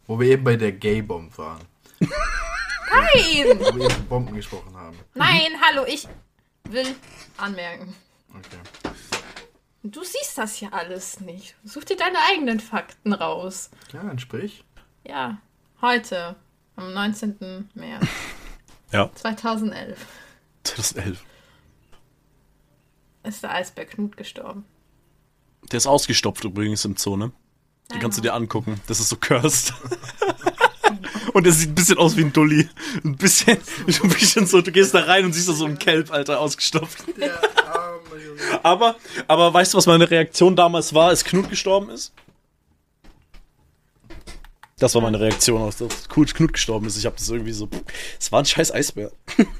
Wo wir eben bei der Gay-Bomb waren. Nein! Wo wir eben Bomben gesprochen haben. Nein, hallo, ich will anmerken. Okay. Du siehst das ja alles nicht. Such dir deine eigenen Fakten raus. Ja, dann sprich. Ja, heute, am 19. März Ja, 2011, 2011. ist der Eisbär Knut gestorben. Der ist ausgestopft übrigens im Zoo, ne? Den kannst du dir angucken. Das ist so cursed. Und er sieht ein bisschen aus wie ein Dulli. Ein bisschen, ein bisschen so, du gehst da rein und siehst da so einen Kelp, Alter, ausgestopft. Der arme Junge. Aber, aber weißt du, was meine Reaktion damals war, als Knut gestorben ist? Das war meine Reaktion, als dass Knut Knut gestorben ist. Ich habe das irgendwie so. Es war ein scheiß Eisbär.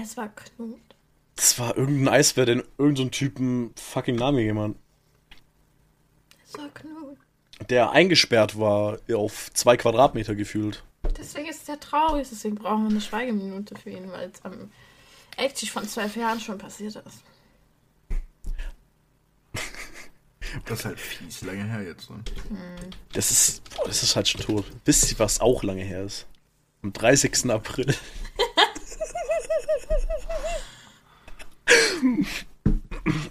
Es war Knut. Das war irgendein Eisbär, den irgendein so Typen fucking Namen gegeben hat. Es war Knut. Der eingesperrt war auf zwei Quadratmeter gefühlt. Deswegen ist er traurig, deswegen brauchen wir eine Schweigeminute für ihn, weil es am Active von zwölf Jahren schon passiert ist. Das ist halt fies, lange her jetzt. Ne? Das ist, oh, das ist halt schon tot. Wisst ihr, was auch lange her ist? Am 30. April.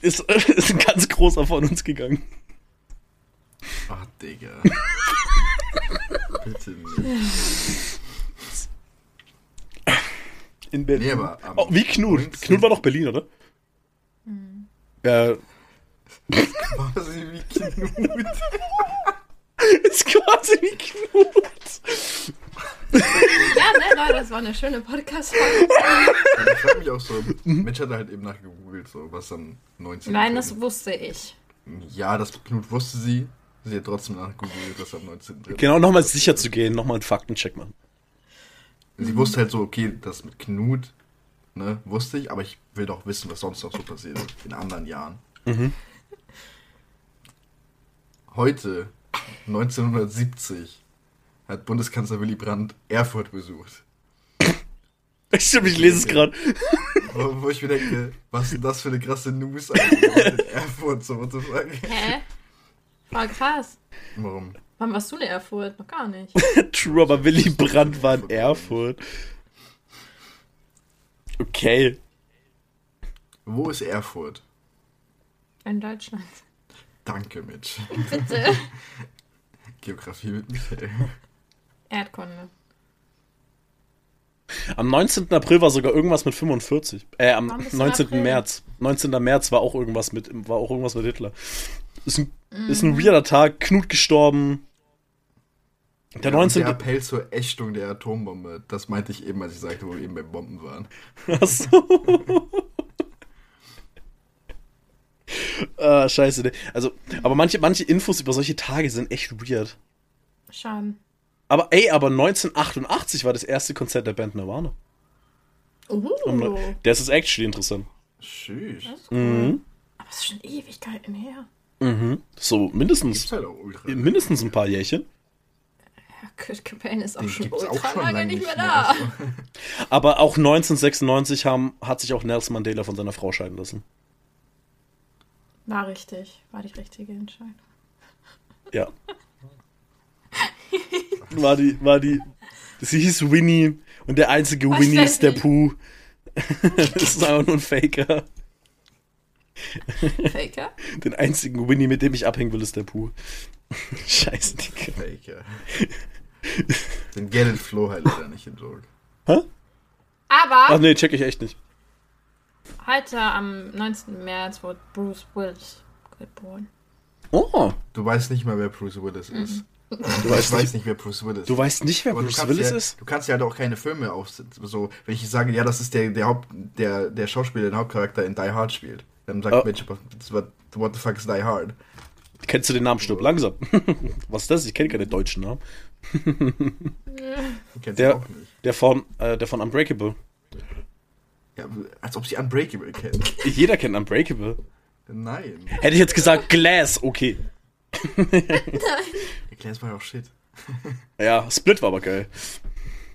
ist, ist ein ganz großer von uns gegangen. Ach, Digga. Bitte nicht. In Berlin. Nee, aber oh, wie Knut. 19. Knut war doch Berlin, oder? Ja, Quasi wie Knut. ist quasi wie Knut. Ja, ne, Leute, das war eine schöne Podcast-Folge. Ich frag mich auch so, Mitch hat halt eben nachgegoogelt, so was dann 19. Nein, das wusste ich. Ja, das Knut wusste sie. Sie hat trotzdem nachgegoogelt, dass am 19. drin Genau, nochmal sicher zu gehen, nochmal einen Faktencheck machen. Sie wusste halt so, okay, das mit Knut, ne, wusste ich, aber ich will doch wissen, was sonst noch so passiert ist in anderen Jahren. Heute, 1970, hat Bundeskanzler Willy Brandt Erfurt besucht. Stimmt, ich lese es gerade. Wo, wo ich mir denke, was ist denn das für eine krasse News eigentlich in Erfurt, so what the fuck? Hä? War krass. Warum? Wann warst du in Erfurt? Noch gar nicht. True, aber Willy Brandt war in Erfurt. Okay. Wo ist Erfurt? In Deutschland. Danke, Mitch. Bitte. Geografie mit Michael. Erdkunde. Am 19. April war sogar irgendwas mit 45. Äh, am Warum bist du 19. April? März. 19. März war auch irgendwas mit, war auch irgendwas mit Hitler. Ist ein, ist Mhm. ein weirder Tag. Knut gestorben. Der Ja, und 19. Der Appell zur Ächtung der Atombombe, das meinte ich eben, als ich sagte, wo wir eben bei Bomben waren. Achso. Ah, scheiße. ne. Also, aber manche, manche Infos über solche Tage sind echt weird. Schaden. Aber ey, aber 1988 war das erste Konzert der Band Nirvana. Uh, Das ist actually interessant. Ist cool. Mhm. Aber es ist schon Ewigkeiten her. So, mindestens, halt ultra. mindestens ein paar Jährchen. Ja, Kurt Cobain ist auch Den schon gibt's auch ultra schon lange lange nicht mehr mehr. da. Also, Aber auch 1996 haben, hat sich auch Nelson Mandela von seiner Frau scheiden lassen. War richtig. War die richtige Entscheidung. Ja. War die, war die. Sie hieß Winnie und der einzige Winnie ist der Pooh. das ist einfach nur ein Faker. Faker? Den einzigen Winnie, mit dem ich abhängen will, ist der Pooh. Scheiße, Digga. Fake, ja. Den Get It Flow halt leider nicht im Joke. Ach Aber nee, check ich echt nicht. Heute am 19. März wurde Bruce Willis geboren. Oh, Du weißt nicht mal, wer Bruce Willis ist. du Ich weißt, weiß nicht, nicht, wer Bruce Willis du weißt nicht, wer Aber Bruce Willis ja, ist? Du kannst ja halt auch keine Filme aufsetzen. So, wenn ich sage, ja, das ist der, der, Haupt, der, der Schauspieler, der den Hauptcharakter in Die Hard spielt, dann sagt Oh. Mitch, what, what the fuck is Die Hard? Kennst du den Namen Stirb langsam? Was ist das? Ich kenne keine deutschen Namen. Du kennst Der- ihn auch nicht. Der von, äh, der von Unbreakable. Ja, als ob sie Unbreakable kennen. Jeder kennt Unbreakable. Nein. Hätte ich jetzt gesagt Glass, okay. Erklär es mal auch Shit. Ja, Split war aber geil.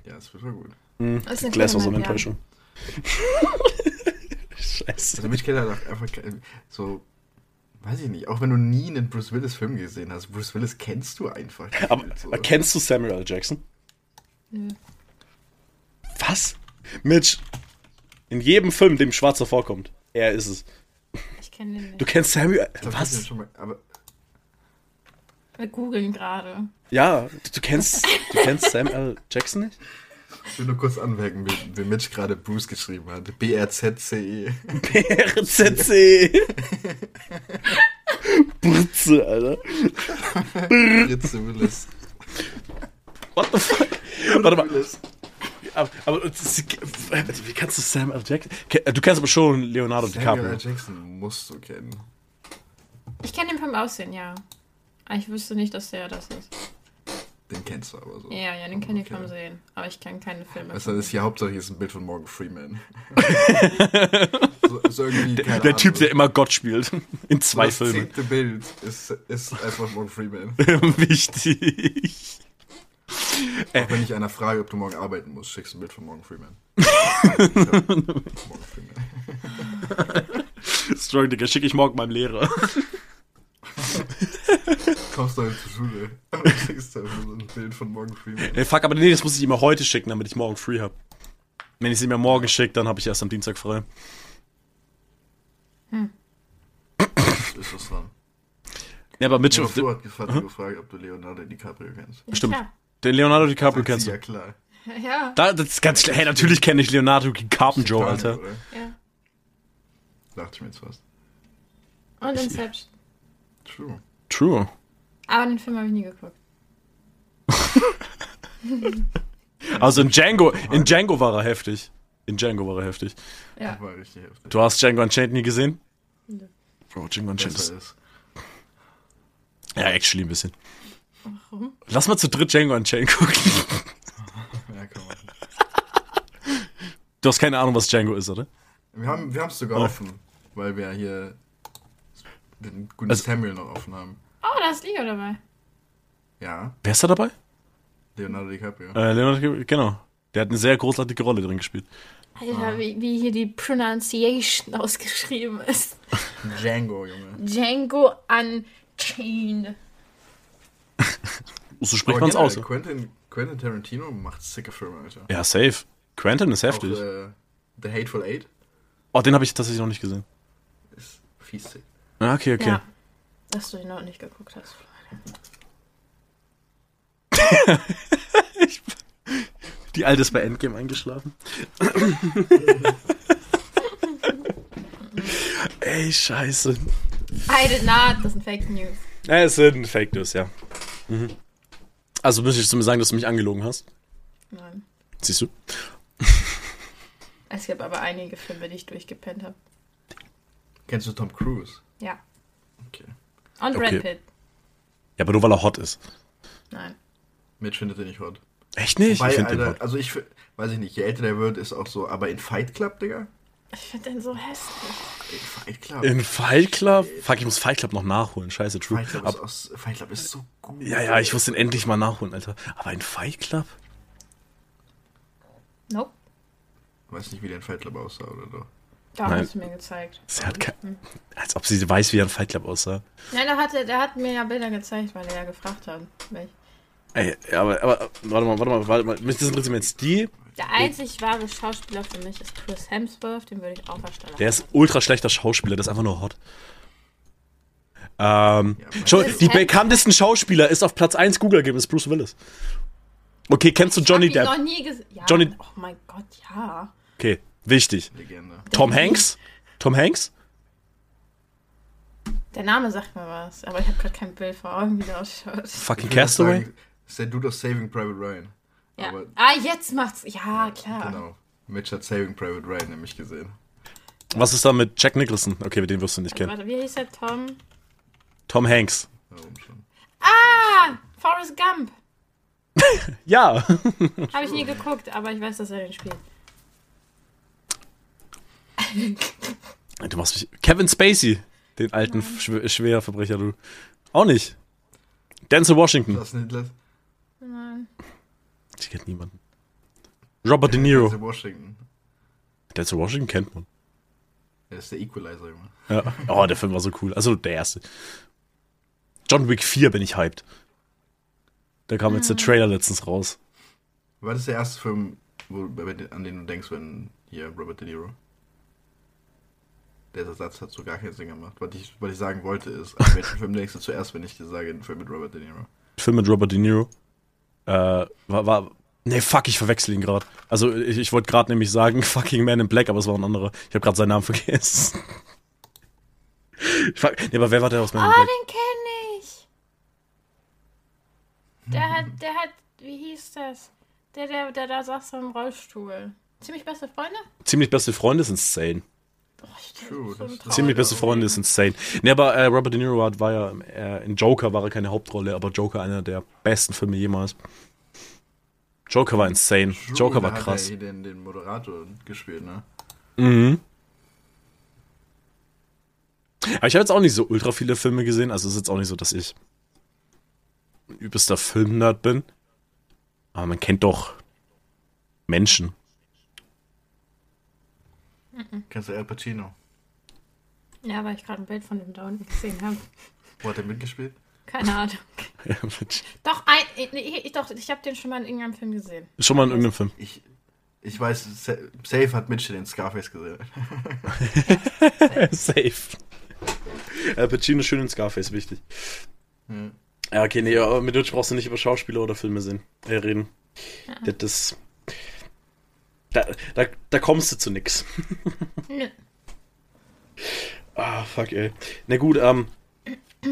Ja, wird schon gut. Eine Glass war so eine ja. Enttäuschung. Scheiße. Also Mitch kennt halt auch einfach so, weiß ich nicht, auch wenn du nie einen Bruce Willis Film gesehen hast, Bruce Willis kennst du einfach. Aber so. kennst du Samuel L. Jackson? Nö. Was? Mitch, in jedem Film, in dem Schwarzer vorkommt, er ist es. Ich kenne den Du nicht. kennst Samuel. Ich glaub, ich hab den Was? Schon mal, aber Wir googeln gerade. Ja, du kennst, du kennst Samuel L. Jackson nicht? ich will nur kurz anmerken, wie, wie Mitch gerade Bruce geschrieben hat. B-R-Z-C-E. RZC. Brutze, Alter. Fritze Willis. What the fuck? Warte mal. Aber, aber das- wie kannst du Sam L. Jackson? Ke- Du kennst aber schon Leonardo Samuel L. DiCaprio. Jackson musst du kennen. Ich kenne den vom Aussehen, ja. Aber ich wüsste nicht, dass der das ist. Den kennst du aber so. Ja, ja, den kenne ich Okay. vom Sehen. Aber ich kenne keine Filme. Du, das ihm. hier hauptsächlich ist ein Bild von Morgan Freeman. so, so irgendwie, keine Der Typ, der immer Gott spielt. In zwei das Filmen. zehnte Bild ist, ist einfach Morgan Freeman. Wichtig. Auch wenn ich einer frage, ob du morgen arbeiten musst, schickst du ein Bild von Morgan Freeman. Morgan Freeman. Strong, Digga, schicke ich morgen meinem Lehrer. Kommst du heute zur Schule und schickst einfach so ein Bild von Morgan Freeman. Ey, fuck, aber nee, das muss ich immer heute schicken, damit ich morgen free hab. Wenn ich sie mir morgen schicke, dann habe ich erst am Dienstag frei. Ist was dran. Ja, aber Mitch, Ja, hat gefragt, gefragt, ob du Leonardo DiCaprio kennst. Ja, stimmt. klar. Den Leonardo DiCaprio Sagt kennst du. Ja, klar. Ja. Da, das ist ganz schlecht. Hey, natürlich kenne ich Leonardo Titanic, Alter. ja. Dachte ich mir jetzt fast. Und Inception. True. True. Aber den Film habe ich nie geguckt. Also in Django, in Django war er heftig. In Django war er heftig. Ja. War richtig heftig. Du hast Django Unchained nie gesehen? Nö. Bro, Django Unchained ist. Ja, actually ein bisschen. Warum? Lass mal zu dritt Django Unchained gucken. Ja, komm. Du hast keine Ahnung, was Django ist, oder? Wir haben wir es sogar Oh. offen, weil wir hier den guten Also- Samuel noch offen haben. Oh, da ist Leo dabei. Ja, Wer ist da dabei? Leonardo DiCaprio. Äh, Leonardo DiCaprio, genau. Der hat eine sehr großartige Rolle drin gespielt. Alter, wie, wie hier die Pronunciation ausgeschrieben ist. Django, Junge. Django Unchained. So spricht man es aus. Quentin, Quentin Tarantino macht sicke Filme, Alter. Ja, safe. Quentin ist heftig. Auch, äh, The Hateful Eight oh, den habe ich tatsächlich noch nicht gesehen. ist fies sick. Ah, okay, okay. Ja. Dass du ihn noch nicht geguckt hast. Die alte ist bei Endgame eingeschlafen. Ey, scheiße. I did not. Das sind Fake News. Ja, es sind Fake News, ja. Mhm. Also müsstest du mir sagen, dass du mich angelogen hast? Nein. Siehst du? Es gibt aber einige Filme, die ich durchgepennt habe. Kennst du Tom Cruise? Ja. Okay. Und Okay. Brad Pitt. Ja, aber nur weil er hot ist. Nein. Mitch findet den nicht hot. Echt nicht? Wobei, ich Alter, hot. also ich, weiß ich nicht, je älter der wird, ist auch so, aber in Fight Club, Digga? Ich finde den so hässlich. In Fight Club. In Fight Club? Fuck, ich muss Fight Club noch nachholen. Scheiße, true. Fight Club, ist Ab, aus, Fight Club ist so gut. ja, ja, ich muss den endlich mal nachholen, Alter. Aber in Fight Club? Nope. Weiß nicht, wie der in Fight Club aussah oder so. Da Nein. hast du mir gezeigt. Sie hat ke- als ob sie weiß, wie ein Fight Club aussah. Nein, der, hatte, der hat mir ja Bilder gezeigt, weil er ja gefragt hat. welch- Ey, aber, aber, warte mal, warte mal, warte mal. Mich interessiert jetzt die. Der einzig wahre Schauspieler für mich ist Chris Hemsworth, den würde ich auch erstellen. Der ist ultra schlechter Schauspieler, der ist einfach nur hot. Ähm, Ja, die bekanntesten Schauspieler ist auf Platz 1 Google-Ergebnis Bruce Willis. Okay, kennst du Johnny ich hab ihn Depp? noch nie gesehen. Ja, Johnny- Oh mein Gott, ja. Okay, wichtig. Legende. Tom Hanks? Tom Hanks? Der Name sagt mir was, aber ich habe gerade kein Bild vor Augen, wie der ausschaut. Fucking Castaway? Ist der Dude aus Saving Private Ryan. Ja. Aber, ah, jetzt macht's. Ja, klar. Genau. Mitch hat Saving Private Ryan nämlich gesehen. Was ist da mit Jack Nicholson? Okay, den wirst du nicht kennen. Warte, wie hieß der Tom? Tom Hanks. Warum schon? Ah, Forrest Gump. Ja. Habe ich nie geguckt, aber ich weiß, dass er den spielt. Du machst mich. Kevin Spacey. Den alten Schw Schwerverbrecher, du. Auch nicht. Denzel Washington. Das nicht das Nein. Ich kennt niemanden. Robert De Niro. ist Washington. Denzel Washington kennt man. Er ist der Equalizer, Junge. Ja. Oh, der Film war so cool. Also der erste. John Wick 4 bin ich hyped. Da kam jetzt der Trailer letztens raus. War das der erste Film, wo, an den du denkst, wenn hier Robert De Niro? Der Satz hat so gar keinen Sinn gemacht. Was ich, was ich sagen wollte ist, an welchen Film denkst du zuerst, wenn ich dir sage, ein Film mit Robert De Niro? Film mit Robert De Niro. Äh, war, war. Nee, fuck, ich verwechsel ihn gerade. Also ich, ich wollte gerade nämlich sagen, fucking Man in Black, aber es war ein anderer. Ich habe gerade seinen Namen vergessen. Ich frag, nee, aber wer war der aus Man in Ah, Black? den kenne ich. Der hat, der hat, wie hieß das? Der, der, der da saß im Rollstuhl. Ziemlich beste Freunde? Ziemlich beste Freunde ist insane. True, so. Ziemlich beste Freunde ist insane. Nee, aber äh, Robert De Niro hat, war ja äh, in Joker war er keine Hauptrolle, aber Joker einer der besten Filme jemals. Joker war insane. True, Joker war hat krass. Er hier den, den Moderator gespielt, ne? Mhm. Aber ich habe jetzt auch nicht so ultra viele Filme gesehen, also es ist jetzt auch nicht so, dass ich ein übelster Filmnerd bin. Aber man kennt doch Menschen. Kennst du Al Pacino? Ja, weil ich gerade ein Bild von dem da unten gesehen habe. Wo hat er mitgespielt? Keine Ahnung. Doch, ein, nee, ich, doch, ich habe den schon mal in irgendeinem Film gesehen. Schon mal in irgendeinem Film. Ich, ich weiß, Sa- Safe hat Mitch den Scarface gesehen. Safe. Al Pacino schön in Scarface, wichtig. Ja. Ja, okay, nee, aber mit Deutsch brauchst du nicht über Schauspieler oder Filme sehen, äh, reden. Das, das da, da, da kommst du zu nix. Nö. Ah, fuck, ey. Na gut, ähm.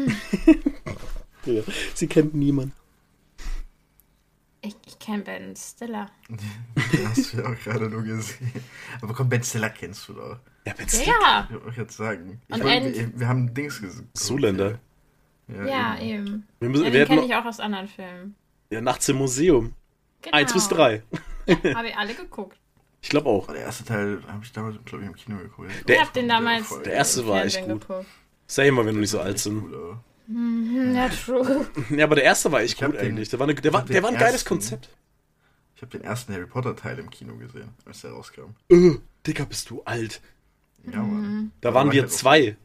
ja, sie kennt niemand. Ich, ich kenne Ben Stiller. Den hast du ja auch gerade nur gesehen. Aber komm, Ben Stiller kennst du doch. Ja, Ben Ja, Stiller. ja. Ich wollte jetzt sagen. Ich End- wir, wir haben Dings gesehen. Zuländer. Ja, Ja, eben. eben. Wir müssen, Ja, den kenne ich auch aus anderen Filmen. ja, nachts im Museum. Genau. Eins bis drei. Habe ich alle geguckt. Ich glaube auch. Der erste Teil habe ich damals, glaube ich, im Kino geguckt. Der- ich habe den damals voll- der erste war echt gut. geguckt. Sag mal, wenn du nicht so Der alt sind. gut, aber- Hm, Ja, true. Ja, aber der erste war echt Ich gut den- eigentlich. Der war, eine, der war, der war ein den geiles ersten- Konzept. Ich habe den ersten Harry Potter Teil im Kino gesehen, als der rauskam. Äh, Dicker, bist du alt. Ja, Mann. Da Aber waren war wir halt auch- zwei.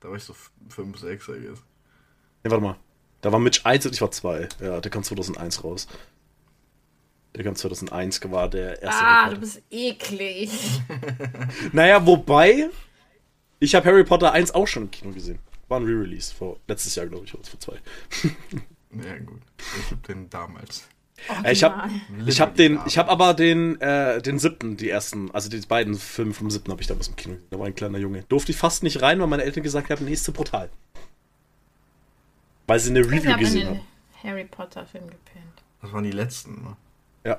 Da war ich so 5, 6, I guess. Nee, warte mal. Da war Mitch 1 und ich war 2. Ja, der kam 2001 raus. Der kam 2001, war der erste. Ah, Harry du bist eklig. Naja, wobei, ich habe Harry Potter 1 auch schon im Kino gesehen. War ein Re-Release, vor letztes Jahr, glaube ich, oder vor zwei. Ja, gut. Ich habe den damals. Äh, ich habe Original. ich hab den, ich habe aber den, äh, den siebten, die ersten, also die beiden Filme vom siebten habe ich damals im Kino gesehen. Da war ein kleiner Junge. Durfte ich fast nicht rein, weil meine Eltern gesagt haben, nee, ist zu brutal. Weil sie eine Ich Review habe in gesehen den haben. Harry Potter Film gepennt. Das waren die letzten, ne? Ja.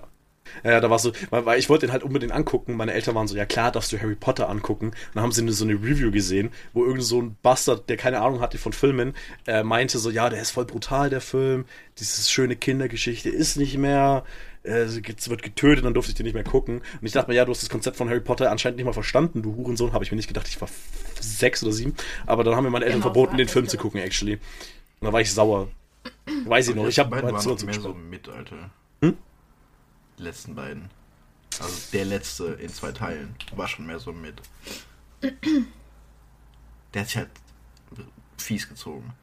Ja, da war so, weil, weil ich wollte den halt unbedingt angucken. Meine Eltern waren so, ja klar, darfst du Harry Potter angucken. Und dann haben sie eine, so eine Review gesehen, wo irgend so ein Bastard, der keine Ahnung hatte von Filmen, äh, meinte so, ja, der ist voll brutal, der Film. Dieses schöne Kindergeschichte ist nicht mehr. Äh, es wird getötet, dann durfte ich den nicht mehr gucken. Und ich dachte mir, ja, du hast das Konzept von Harry Potter anscheinend nicht mal verstanden, du Hurensohn. Habe ich mir nicht gedacht, ich war sechs oder sieben. Aber dann haben mir meine Eltern Genau, verboten, den Film zu gucken, actually. Und da war ich sauer. Weiß ich noch, ich habe beiden mal waren zu noch uns mehr so mit, Alter. Hm? Die letzten beiden. Also der letzte in zwei Teilen war schon mehr so mit. Der hat sich halt fies gezogen.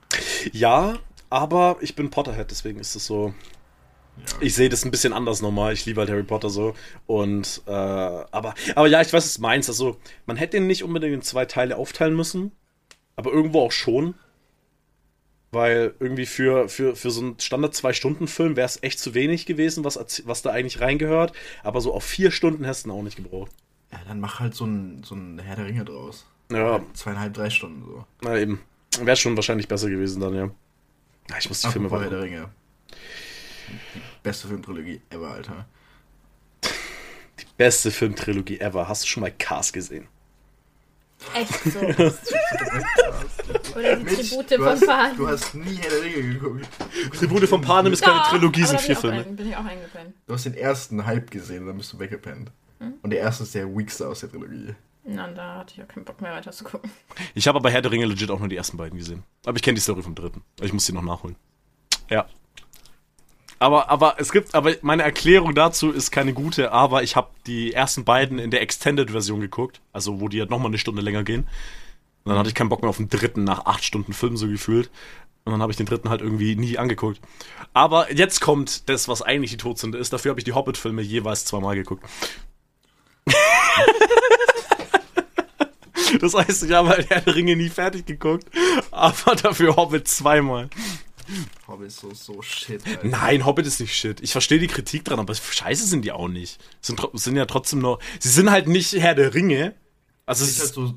Ja, aber ich bin Potterhead, deswegen ist es so. Ja. Ich sehe das ein bisschen anders nochmal. Ich liebe halt Harry Potter so. Und, äh, aber, aber ja, ich weiß, was du meinst. Also, man hätte ihn nicht unbedingt in zwei Teile aufteilen müssen. Aber irgendwo auch schon. Weil irgendwie für, für, für so einen Standard-Zwei-Stunden-Film wäre es echt zu wenig gewesen, was, was da eigentlich reingehört. Aber so auf vier Stunden hättest du ihn auch nicht gebraucht. ja, dann mach halt so ein, so ein Herr der Ringe draus. Ja, Zweieinhalb, drei Stunden so. na eben. Wäre schon wahrscheinlich besser gewesen dann, ja. Ja, ich muss die Filme Apropos Herr der weiter. Ringe. Die beste Filmtrilogie ever, Alter. Beste Filmtrilogie ever. Hast du schon mal Cars gesehen? Echt so. Oder die Mensch, Tribute du von hast, Panem. du hast nie Herr der Ringe geguckt. Tribute von Panem ist keine Trilogie, sind vier bin ich auch Filme. ein- Bin ich auch eingepennt. Du hast den ersten Hype gesehen und dann bist du weggepennt. Hm? Und der erste ist der weakste aus der Trilogie. Na, da hatte ich auch keinen Bock mehr weiter zu gucken. Ich habe aber Herr der Ringe legit auch nur die ersten beiden gesehen. Aber ich kenne die Story vom dritten. Ich muss die noch nachholen. Ja. Aber, aber es gibt, aber meine Erklärung dazu ist keine gute, aber ich habe die ersten beiden in der Extended-Version geguckt, also wo die halt nochmal eine Stunde länger gehen. Und dann hatte ich keinen Bock mehr auf den dritten nach acht Stunden Film so gefühlt. Und dann habe ich den dritten halt irgendwie nie angeguckt. Aber jetzt kommt das, was eigentlich die Todsünde ist. Dafür habe ich die Hobbit-Filme jeweils zweimal geguckt. Das heißt, ich habe halt Herr der Ringe nie fertig geguckt, aber dafür Hobbit zweimal. Hobbit ist so, so shit, Alter. Nein, Hobbit ist nicht shit. Ich verstehe die Kritik dran, aber scheiße sind die auch nicht. Sind, sind ja trotzdem noch. Sie sind halt nicht Herr der Ringe. Also, es Ist halt so,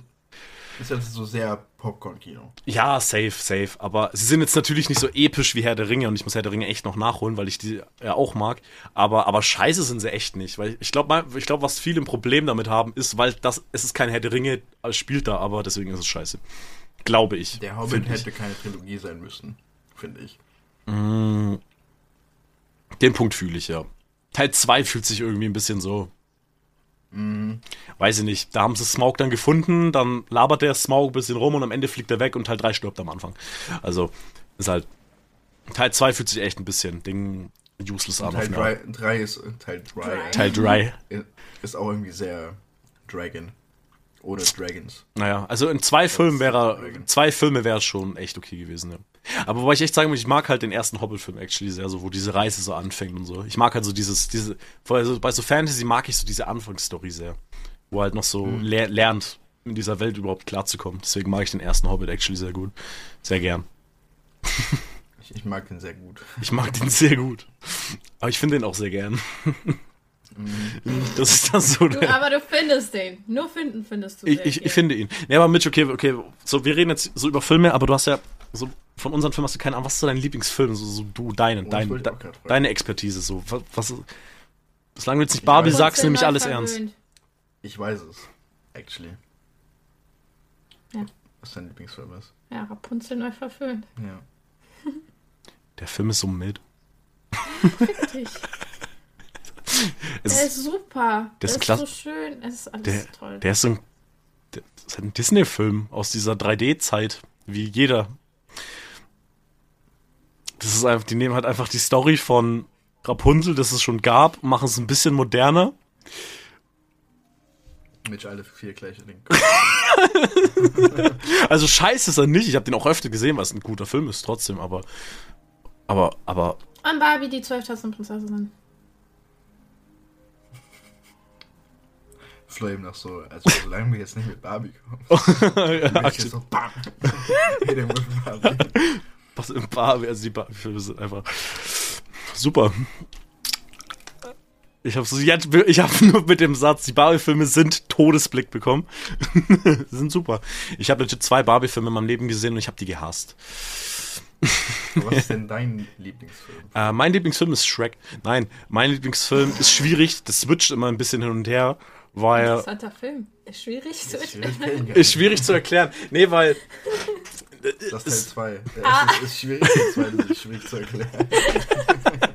ist halt so sehr Popcorn-Kino. ja, safe, safe. Aber sie sind jetzt natürlich nicht so episch wie Herr der Ringe und ich muss Herr der Ringe echt noch nachholen, weil ich die ja auch mag. Aber, aber scheiße sind sie echt nicht. Weil ich glaube, ich glaub, was viele ein Problem damit haben, ist, weil das, es ist kein Herr der Ringe, spielt da, aber deswegen ist es scheiße. Glaube ich. Der Hobbit Find ich. hätte keine Trilogie sein müssen, finde ich. Den Punkt fühle ich, ja. Teil 2 fühlt sich irgendwie ein bisschen so. Weiß ich nicht. Da haben sie Smaug dann gefunden, dann labert der Smaug ein bisschen rum und am Ende fliegt er weg und Teil 3 stirbt am Anfang. Also, ist halt. Teil 2 fühlt sich echt ein bisschen Ding useless an. Teil eine 3, 3 ist Teil 3. Dry. Teil 3. Ist auch irgendwie sehr Dragon. Oder Dragons. Naja, also in zwei Filmen wäre er, zwei Filme wäre es schon echt okay gewesen, ja. Aber wobei ich echt sagen muss, ich mag halt den ersten Hobbit-Film actually sehr, so wo diese Reise so anfängt und so. Ich mag halt so dieses, diese, vorher so, bei so Fantasy mag ich so diese Anfangsstory sehr. Wo er halt noch so ler lernt, in dieser Welt überhaupt klarzukommen. Deswegen mag ich den ersten Hobbit actually sehr gut. Sehr gern. Ich, ich mag den sehr gut. Ich mag den sehr gut. Aber ich finde den auch sehr gern. Das ist dann so Du, der. aber du findest den. Nur finden findest du Ich, sehr ich, ich finde ihn. Ja, aber Mitch, okay, okay. So, wir reden jetzt so über Filme, aber du hast ja so von unseren Filmen hast du keinen Ahnung. Was ist so dein Lieblingsfilm? So, so du, deinen, Oh, dein, de, deine Expertise. So, was, was Solange du jetzt nicht Barbie sagst, nehme ich alles neu ernst. verwöhnt. Ich weiß es. Actually. Ja. Was dein Lieblingsfilm ist. Ja, Rapunzel neu verföhnt. Ja. Der Film ist so mild. Fick dich. Es Der ist, ist super. der ist Der ist klasse. so schön. Es ist alles der, toll. der ist so ein, der, das ist halt ein Disney-Film aus dieser 3D-Zeit, wie jeder. Das ist einfach, die nehmen halt einfach die Story von Rapunzel, das es schon gab, machen es ein bisschen moderner. Mitch alle vier gleiche Ding. Also scheiße ist er nicht. Ich habe den auch öfter gesehen, was ein guter Film ist, trotzdem, aber. Aber, aber. Und Barbie, die 12.000 Prinzessinnen. Flo eben noch so, also solange wir jetzt nicht mit Barbie kommen. Mitch jetzt so, bam. Jeder mit Barbie. Was im Barbie, also die Barbie-Filme sind einfach super. Ich habe so jetzt, ich habe nur mit dem Satz, die Barbie-Filme sind Todesblick bekommen. Sind super. Ich habe legit zwei Barbie-Filme in meinem Leben gesehen und ich habe die gehasst. Was ist denn dein Lieblingsfilm? Äh, mein Lieblingsfilm ist Shrek. Nein, mein Lieblingsfilm ist schwierig. Das switcht immer ein bisschen hin und her, weil. Interessanter Film. Ist schwierig zu Ist erklären. Ist schwierig zu erklären. Nee, weil. Das Teil 2. Der erste ist schwierig, der zweite ist schwierig zu erklären.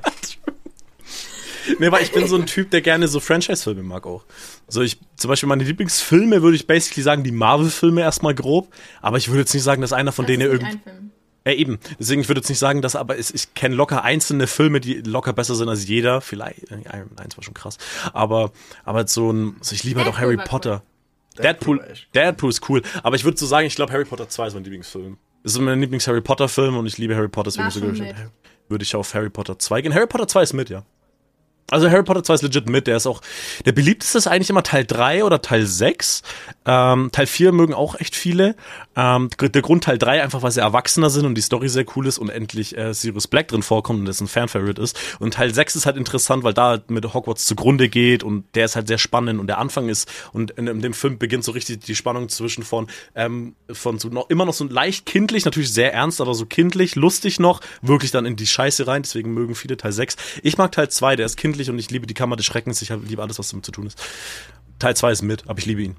Nee, weil ich bin so ein Typ, der gerne so Franchise-Filme mag auch. So, ich, zum Beispiel meine Lieblingsfilme würde ich basically sagen, die Marvel-Filme erstmal grob, aber ich würde jetzt nicht sagen, dass einer von Das denen ist irgendwie. ein Film. Ja, eben. Deswegen, ich würde jetzt nicht sagen, dass, aber es, ich kenne locker einzelne Filme, die locker besser sind als jeder. Vielleicht, äh, 1 war schon krass. Aber, aber so ein, also ich liebe halt auch Harry Potter. Deadpool Deadpool, ist cool. Aber ich würde so sagen, ich glaube, Harry Potter 2 ist mein Lieblingsfilm. Das ist mein Lieblings-Harry Potter-Film und ich liebe Harry Potter, deswegen würde ich auf Harry Potter 2 gehen. Harry Potter 2 ist mit, ja. Also Harry Potter 2 ist legit mit, der ist auch, der beliebteste ist eigentlich immer Teil 3 oder Teil 6. Ähm, Teil 4 mögen auch echt viele. Ähm, der Grund Teil 3 einfach, weil sie erwachsener sind und die Story sehr cool ist und endlich äh, Sirius Black drin vorkommt und das ein Fan-Favorite ist. Und Teil 6 ist halt interessant, weil da halt mit Hogwarts zugrunde geht und der ist halt sehr spannend und der Anfang ist und in, in dem Film beginnt so richtig die Spannung zwischen von, ähm, von so noch, immer noch so leicht kindlich, natürlich sehr ernst, aber so kindlich, lustig noch, wirklich dann in die Scheiße rein, deswegen mögen viele Teil 6. Ich mag Teil 2, der ist kindlich und ich liebe die Kammer des Schreckens, ich liebe alles, was damit zu tun ist. Teil 2 ist mit, aber ich liebe ihn.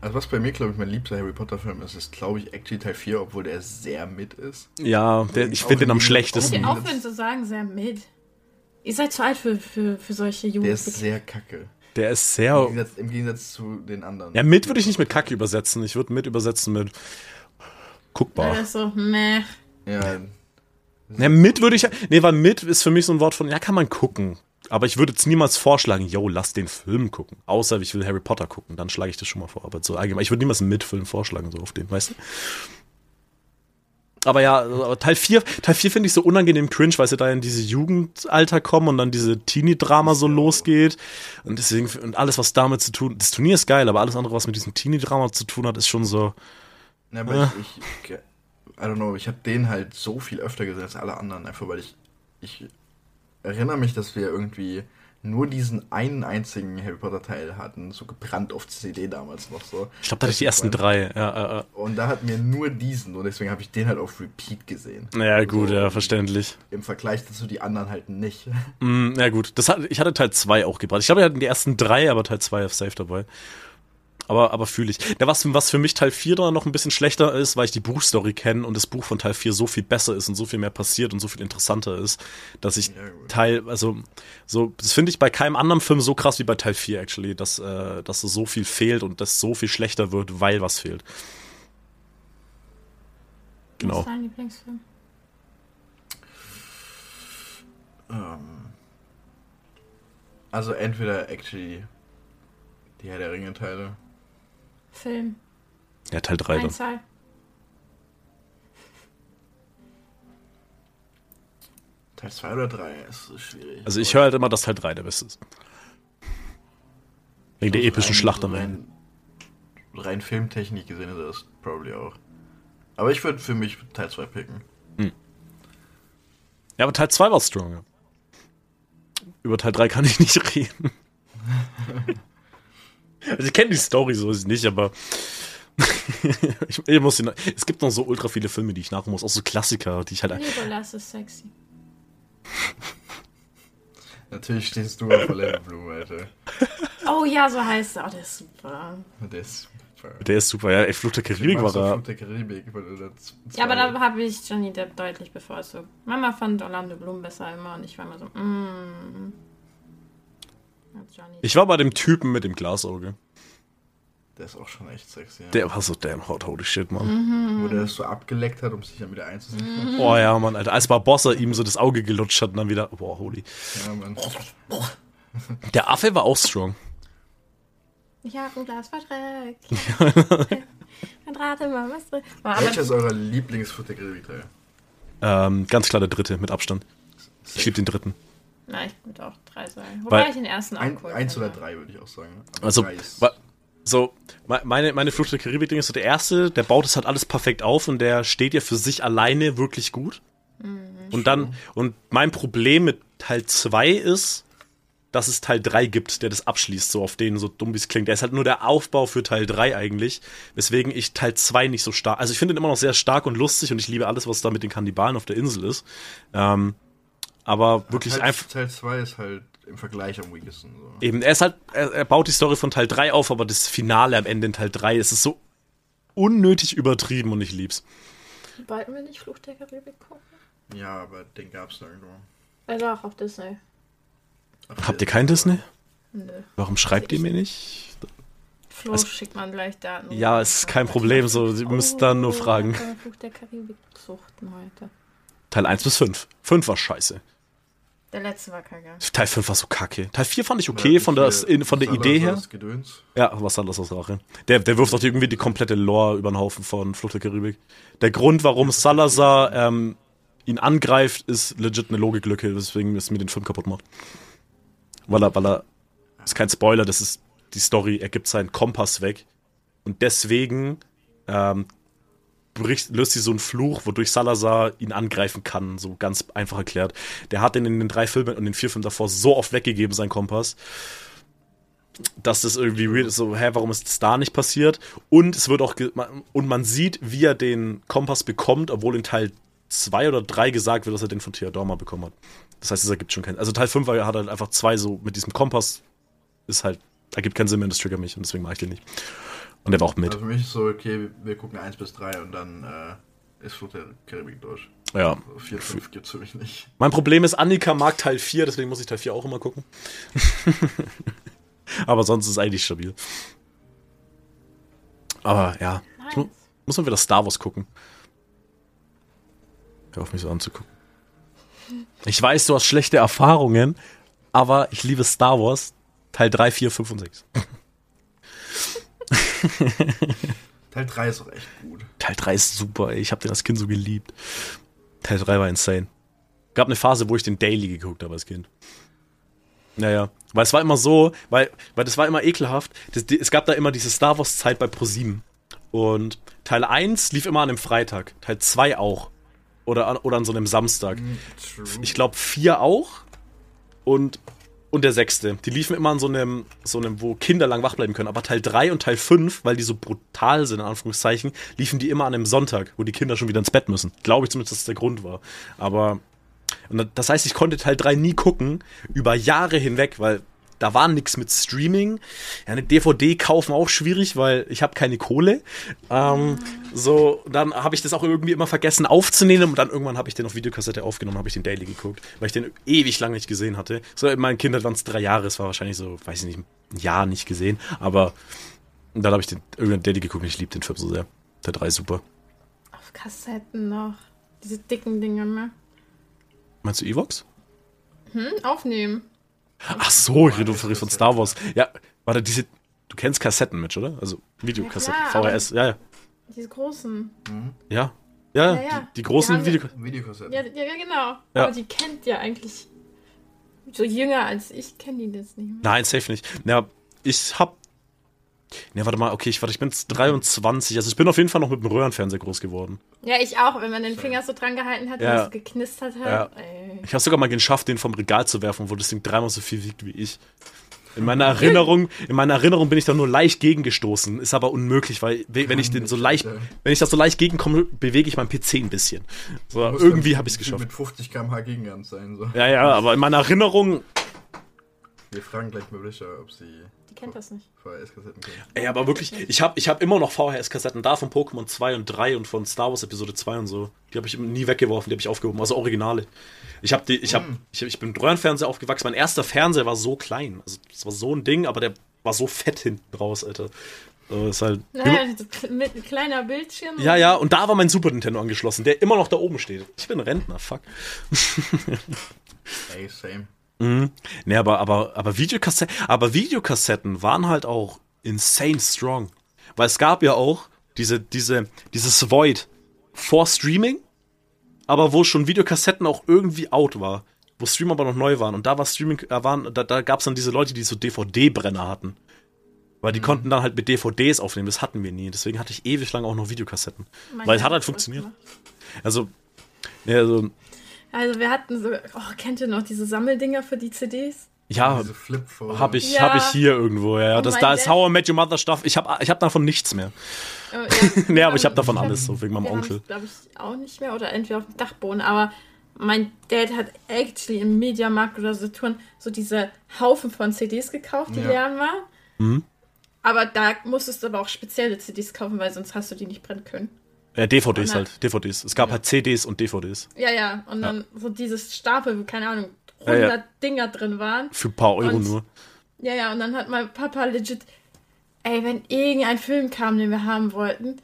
Also was bei mir, glaube ich, mein liebster Harry Potter Film ist, ist, glaube ich, actually Teil 4, obwohl der sehr mit ist. Ja, der, ich finde den am schlechtesten. ihr aufhören zu sagen, sehr mit. Ihr seid zu alt für, für, für solche Der ist sehr kacke. Der ist Im sehr. Gegensatz, Im Gegensatz zu den anderen. Ja, mit würde ich nicht mit Kacke übersetzen. Ich würde mit übersetzen mit guckbar. Das ist so, meh. Ja, Ja, mit würde ich. Nee, weil mit ist für mich so ein Wort von, ja, kann man gucken. Aber ich würde jetzt niemals vorschlagen, yo, lass den Film gucken. Außer ich will Harry Potter gucken, dann schlage ich das schon mal vor. Aber so allgemein, ich würde niemals einen Mitfilm vorschlagen, so auf den, weißt du? Aber ja, aber Teil 4, Teil 4 finde ich so unangenehm cringe, weil sie da in diese Jugendalter kommen und dann diese Teenie-Drama so losgeht. Und deswegen, und alles, was damit zu tun, das Turnier ist geil, aber alles andere, was mit diesem Teenie-Drama zu tun hat, ist schon so, Ja, aber ich, ich, I don't know, ich habe den halt so viel öfter gesehen als alle anderen, einfach weil ich, ich erinnere mich, dass wir irgendwie nur diesen einen einzigen Harry Potter Teil hatten, so gebrannt auf CD damals noch so. ich glaube, da hatte ich die ersten drei. Ja, äh, Und da hatten wir nur diesen und deswegen habe ich den halt auf Repeat gesehen. äh. ja gut, So, ja, verständlich. Im Vergleich dazu die anderen halt nicht. Mm, ja gut, das hat, ich hatte Teil 2 auch gebracht. Ich glaube, wir hatten die ersten drei, aber Teil 2 ist safe dabei. Aber, aber fühle ich. Ja, was, was für mich Teil 4 da noch ein bisschen schlechter ist, weil ich die Buchstory kenne und das Buch von Teil 4 so viel besser ist und so viel mehr passiert und so viel interessanter ist, dass ich. Teil, also so, das finde ich bei keinem anderen Film so krass wie bei Teil 4 actually, dass, äh, dass so viel fehlt und das so viel schlechter wird, weil was fehlt. Was Genau. ist dein Lieblingsfilm? Ähm, also entweder actually die Herr der Ringe Teile. Film. Ja, Teil 3 dann. Einzahl. Teil 2 oder 3 ist schwierig. Also ich höre halt immer, dass Teil 3 der beste ist. Wegen der epischen rein, Schlacht am Ende. rein, rein Filmtechnik gesehen ist das probably auch. Aber ich würde für mich Teil 2 picken. Ja, aber Teil 2 war stronger. Über Teil 3 kann ich nicht reden. also ich kenne die Story so ist nicht, aber ich, ich muss ihn, es gibt noch so ultra viele Filme, die ich nachholen muss, auch so Klassiker, die ich halt Legolas ist sexy. Natürlich stehst du auf Orlando Bloom, Alter. Oh ja, so heißt er. Oh, der ist super. Der ist super. der ist super, ja, ey, Fluch der Karibik war er. Flug der Karibik, weil du da z- Ja, aber da habe ich Johnny Depp deutlich bevorzugt. Mama fand Orlando Bloom besser immer und ich war immer so, mm. Ich war bei dem Typen mit dem Glasauge. Der ist auch schon echt sexy. Ja. Der war so damn hot, holy shit, Mann. Mhm. Wo der das so abgeleckt hat, um sich dann wieder einzusetzen. Oh ja, Mann, Alter. Als Barbossa ihm so das Auge gelutscht hat und dann wieder, boah, holy. Ja, Mann. Der Affe war auch strong. Ich habe ein Glas verdreckt. Mein Rate mal, was drin. Welcher ist euer Lieblingsflug der Karibik Teil? Ähm, ganz klar der dritte, mit Abstand. Ich liebe den dritten. Na, ich würde auch drei sagen. Wobei Weil- ich den ersten auch Ein, cool eins oder drei, würde ich auch sagen. Aber Also, so, me- meine, meine Flucht der Karibik-Ding ist so der erste, der baut es halt alles perfekt auf und der steht ja für sich alleine wirklich gut. Und dann, und mein Problem mit Teil 2 ist, dass es Teil 3 gibt, der das abschließt, so auf den, so dumm wie es klingt. Der ist halt nur der Aufbau für Teil 3 eigentlich, weswegen ich Teil 2 nicht so stark, also ich finde ihn immer noch sehr stark und lustig und ich liebe alles, was da mit den Kannibalen auf der Insel ist. Ähm, aber wirklich Teil, einfach. Teil 2 ist halt im Vergleich am weakesten. So. Eben, er ist halt, er, er baut die Story von Teil 3 auf, aber das Finale am Ende in Teil 3 ist es so unnötig übertrieben und ich lieb's. Wollten wir nicht Fluch der Karibik gucken? Ja, aber den gab's nirgendwo. Ja, doch, auf Disney. Auf Habt ihr kein Disney? Nö. Warum schreibt ihr mir nicht? Flo Also- schickt man gleich Daten. Ja, es ist kein Problem, so, ihr müsst dann nur fragen. Fluch der Karibik suchten heute. Teil 1 bis 5. 5 war scheiße. Der letzte war kacke. Teil 5 war so kacke. Teil 4 fand ich okay von der, in, von der Idee her. Gedöns. Ja, was soll das aus Rache? Der, der wirft doch irgendwie die komplette Lore über den Haufen von Flucht der Karibik. Der Grund, warum Salazar ähm, ihn angreift, ist legit eine Logiklücke, weswegen es mir den Film kaputt macht. Weil er, weil er, ist kein Spoiler, das ist die Story, er gibt seinen Kompass weg. Und deswegen ähm, bricht, löst sie so einen Fluch, wodurch Salazar ihn angreifen kann, so ganz einfach erklärt. Der hat den in den drei Filmen und den vier Filmen davor so oft weggegeben, sein Kompass dass das irgendwie weird ist, so, hä, warum ist das da nicht passiert? Und es wird auch, und man sieht, wie er den Kompass bekommt, obwohl in Teil 2 oder 3 gesagt wird, dass er den von Theodorma bekommen hat. Das heißt, es ergibt schon keinen, also Teil 5 war, er hat halt einfach zwei so, mit diesem Kompass, ist halt, ergibt keinen Sinn mehr, und das triggert mich, und deswegen mache ich den nicht. Und der war auch mit. Also für mich ist so, okay, wir gucken 1 bis 3 und dann äh, ist Flucht der Karibik durch. Ja. Also 4, 5 gibt's für mich nicht. Mein Problem ist, Annika mag Teil 4, deswegen muss ich Teil 4 auch immer gucken. Aber sonst ist es eigentlich stabil. Aber ja, ich mu muss mal wieder Star Wars gucken. Hör auf mich so anzugucken. Ich weiß, du hast schlechte Erfahrungen, aber ich liebe Star Wars. Teil 3, 4, 5 und 6. Teil 3 ist auch echt gut. Teil 3 ist super, ey. Ich habe den als Kind so geliebt. Teil 3 war insane. Gab eine Phase, wo ich den Daily geguckt habe als Kind. Naja, weil es war immer so, weil, weil das war immer ekelhaft. Das, die, es gab da immer diese Star Wars Zeit bei ProSieben. Und Teil 1 lief immer an einem Freitag. Teil 2 auch. Oder an, oder an so einem Samstag. True. Ich glaube 4 auch. Und, und der sechste. Die liefen immer an so einem, so einem, wo Kinder lang wach bleiben können. Aber Teil 3 und Teil 5, weil die so brutal sind, in Anführungszeichen, liefen die immer an einem Sonntag, wo die Kinder schon wieder ins Bett müssen. Glaube ich zumindest, dass das der Grund war. Aber und das heißt, ich konnte Teil 3 nie gucken, über Jahre hinweg, weil da war nichts mit Streaming. Ja, eine DVD kaufen auch schwierig, weil ich habe keine Kohle. Ähm, so, dann habe ich das auch irgendwie immer vergessen aufzunehmen und dann irgendwann habe ich den auf Videokassette aufgenommen, habe ich den Daily geguckt, weil ich den ewig lang nicht gesehen hatte. So, in meinen Kindern waren es drei Jahre, es war wahrscheinlich so, weiß ich nicht, ein Jahr nicht gesehen, aber dann habe ich den irgendeinen Daily geguckt und ich liebe den Film so sehr. Der 3 ist super. Auf Kassetten noch. Diese dicken Dinger, ne? Meinst du Evox? Hm? Aufnehmen. Ach so, ich rede von von Star Wars. Ja, warte, diese. Du kennst Kassetten, Mitch, oder? Also Videokassetten, Ja, klar, VHS, ja, ja. Diese großen. Ja, ja, Ja, ja. Die, die großen wir- Videokassetten. Videokassette. Ja, ja, ja, genau. Ja. Aber die kennt ja eigentlich. So jünger als ich kenne die das nicht mehr. Nein, safe nicht. Ja, ich hab. Ne, warte mal, okay, ich, warte, ich bin jetzt 23. Also ich bin auf jeden Fall noch mit dem Röhrenfernseher groß geworden. Ja, ich auch, wenn man den Finger so dran gehalten hat Ja. und es geknistert hat. Ey. Ich habe sogar mal geschafft, den vom Regal zu werfen, wo das Ding dreimal so viel wiegt wie ich. In meiner Erinnerung, in meiner Erinnerung bin ich da nur leicht gegengestoßen. Ist aber unmöglich, weil we- wenn ich den so leicht, wenn ich da so leicht gegenkomme, bewege ich meinen PC ein bisschen. So, irgendwie habe ich es geschafft. Mit 50 km/h Gegenhand sein. So. Ja, ja, aber in meiner Erinnerung, Wir fragen gleich mal ob sie kennt das nicht. VHS-Kassetten ey, aber wirklich, ich habe ich hab immer noch VHS-Kassetten da von Pokémon 2 und 3 und von Star Wars Episode 2 und so. Die habe ich nie weggeworfen, die habe ich aufgehoben, also Originale. Ich habe die, ich habe, ich, ich bin mit Röhrenfernseher aufgewachsen. Mein erster Fernseher war so klein, also das war so ein Ding, aber der war so fett hinten raus, Alter. So, ist halt. Naja, mit ein kleiner Bildschirm. Ja, ja, und da war mein Super Nintendo angeschlossen, der immer noch da oben steht. Ich bin Rentner, fuck. Ey, same. Nee, aber, aber, aber, Videokassetten, aber Videokassetten waren halt auch insane strong. Weil es gab ja auch diese, diese, dieses Void vor Streaming, aber wo schon Videokassetten auch irgendwie out war. Wo Stream aber noch neu waren. Und da war Streaming, äh, waren, da, da gab es dann diese Leute, die so DVD-Brenner hatten. Weil die konnten dann halt mit DVDs aufnehmen. Das hatten wir nie. Deswegen hatte ich ewig lang auch noch Videokassetten. Meine Weil es hat halt funktioniert. Also, ja, also, Also wir hatten so, oh, kennt ihr noch diese Sammeldinger für die CDs? Ja, habe ich, ja. hab ich hier irgendwo, ja. Oh das, da ist How I Met Your Mother Stuff. Ich habe ich hab davon nichts mehr. Oh, ja. nee, aber ich habe davon alles, so wegen meinem Onkel. glaube ich auch nicht mehr oder entweder auf dem Dachboden, aber mein Dad hat actually im Mediamarkt oder Saturn so diese Haufen von CDs gekauft, die ja. leer waren. Mhm. Aber da musstest du aber auch spezielle CDs kaufen, weil sonst hast du die nicht brennen können. Ja, DVDs dann, halt, DVDs. Es gab ja. halt CDs und DVDs. Ja, ja, und dann so dieses Stapel, keine Ahnung, 100 ja, Dinger drin waren. Für ein paar Euro und, nur. Ja, ja, und dann hat mein Papa legit, ey, wenn irgendein Film kam, den wir haben wollten,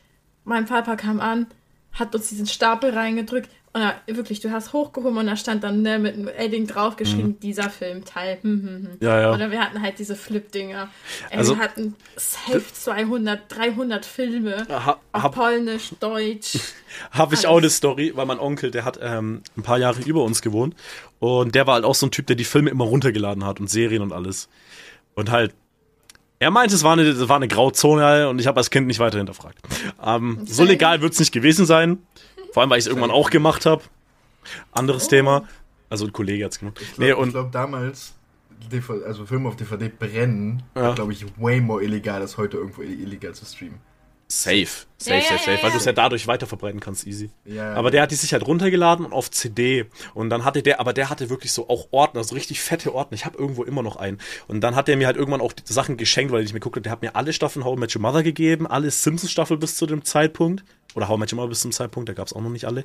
mein Papa kam an, hat uns diesen Stapel reingedrückt und da, wirklich, du hast hochgehoben und da stand dann ne, mit einem Edding draufgeschrieben, mhm. dieser Filmteil. Hm, hm, hm. Ja, ja. Oder wir hatten halt diese Flip-Dinger. Also, wir hatten safe 200, 300 Filme ha, auf Polnisch, Deutsch. Habe ich auch eine Story, weil mein Onkel, der hat ähm, ein paar Jahre über uns gewohnt und der war halt auch so ein Typ, der die Filme immer runtergeladen hat und Serien und alles. Und halt er meinte, es war eine, es war eine Grauzone und ich habe als Kind nicht weiter hinterfragt. Ähm, so legal wird es nicht gewesen sein. Vor allem, weil ich es irgendwann auch gemacht habe. Anderes oh. Thema. Also ein Kollege hat es gemacht. Ich glaube nee, glaub, damals, also Filme auf DVD brennen, ja. glaube ich, way more illegal als heute irgendwo illegal zu streamen. Safe, safe, ja, safe, safe, weil du es ja dadurch weiterverbreiten kannst, easy. Ja, aber der hat die sich halt runtergeladen und auf CD. Und dann hatte der, aber der hatte wirklich so auch Ordner, so richtig fette Ordner. Ich habe irgendwo immer noch einen. Und dann hat der mir halt irgendwann auch Sachen geschenkt, weil ich mir guckte, der hat mir alle Staffeln How I Met Your Mother gegeben, alle Simpsons-Staffel bis zu dem Zeitpunkt. Oder How I Met Your Mother bis zum Zeitpunkt, da gab es auch noch nicht alle.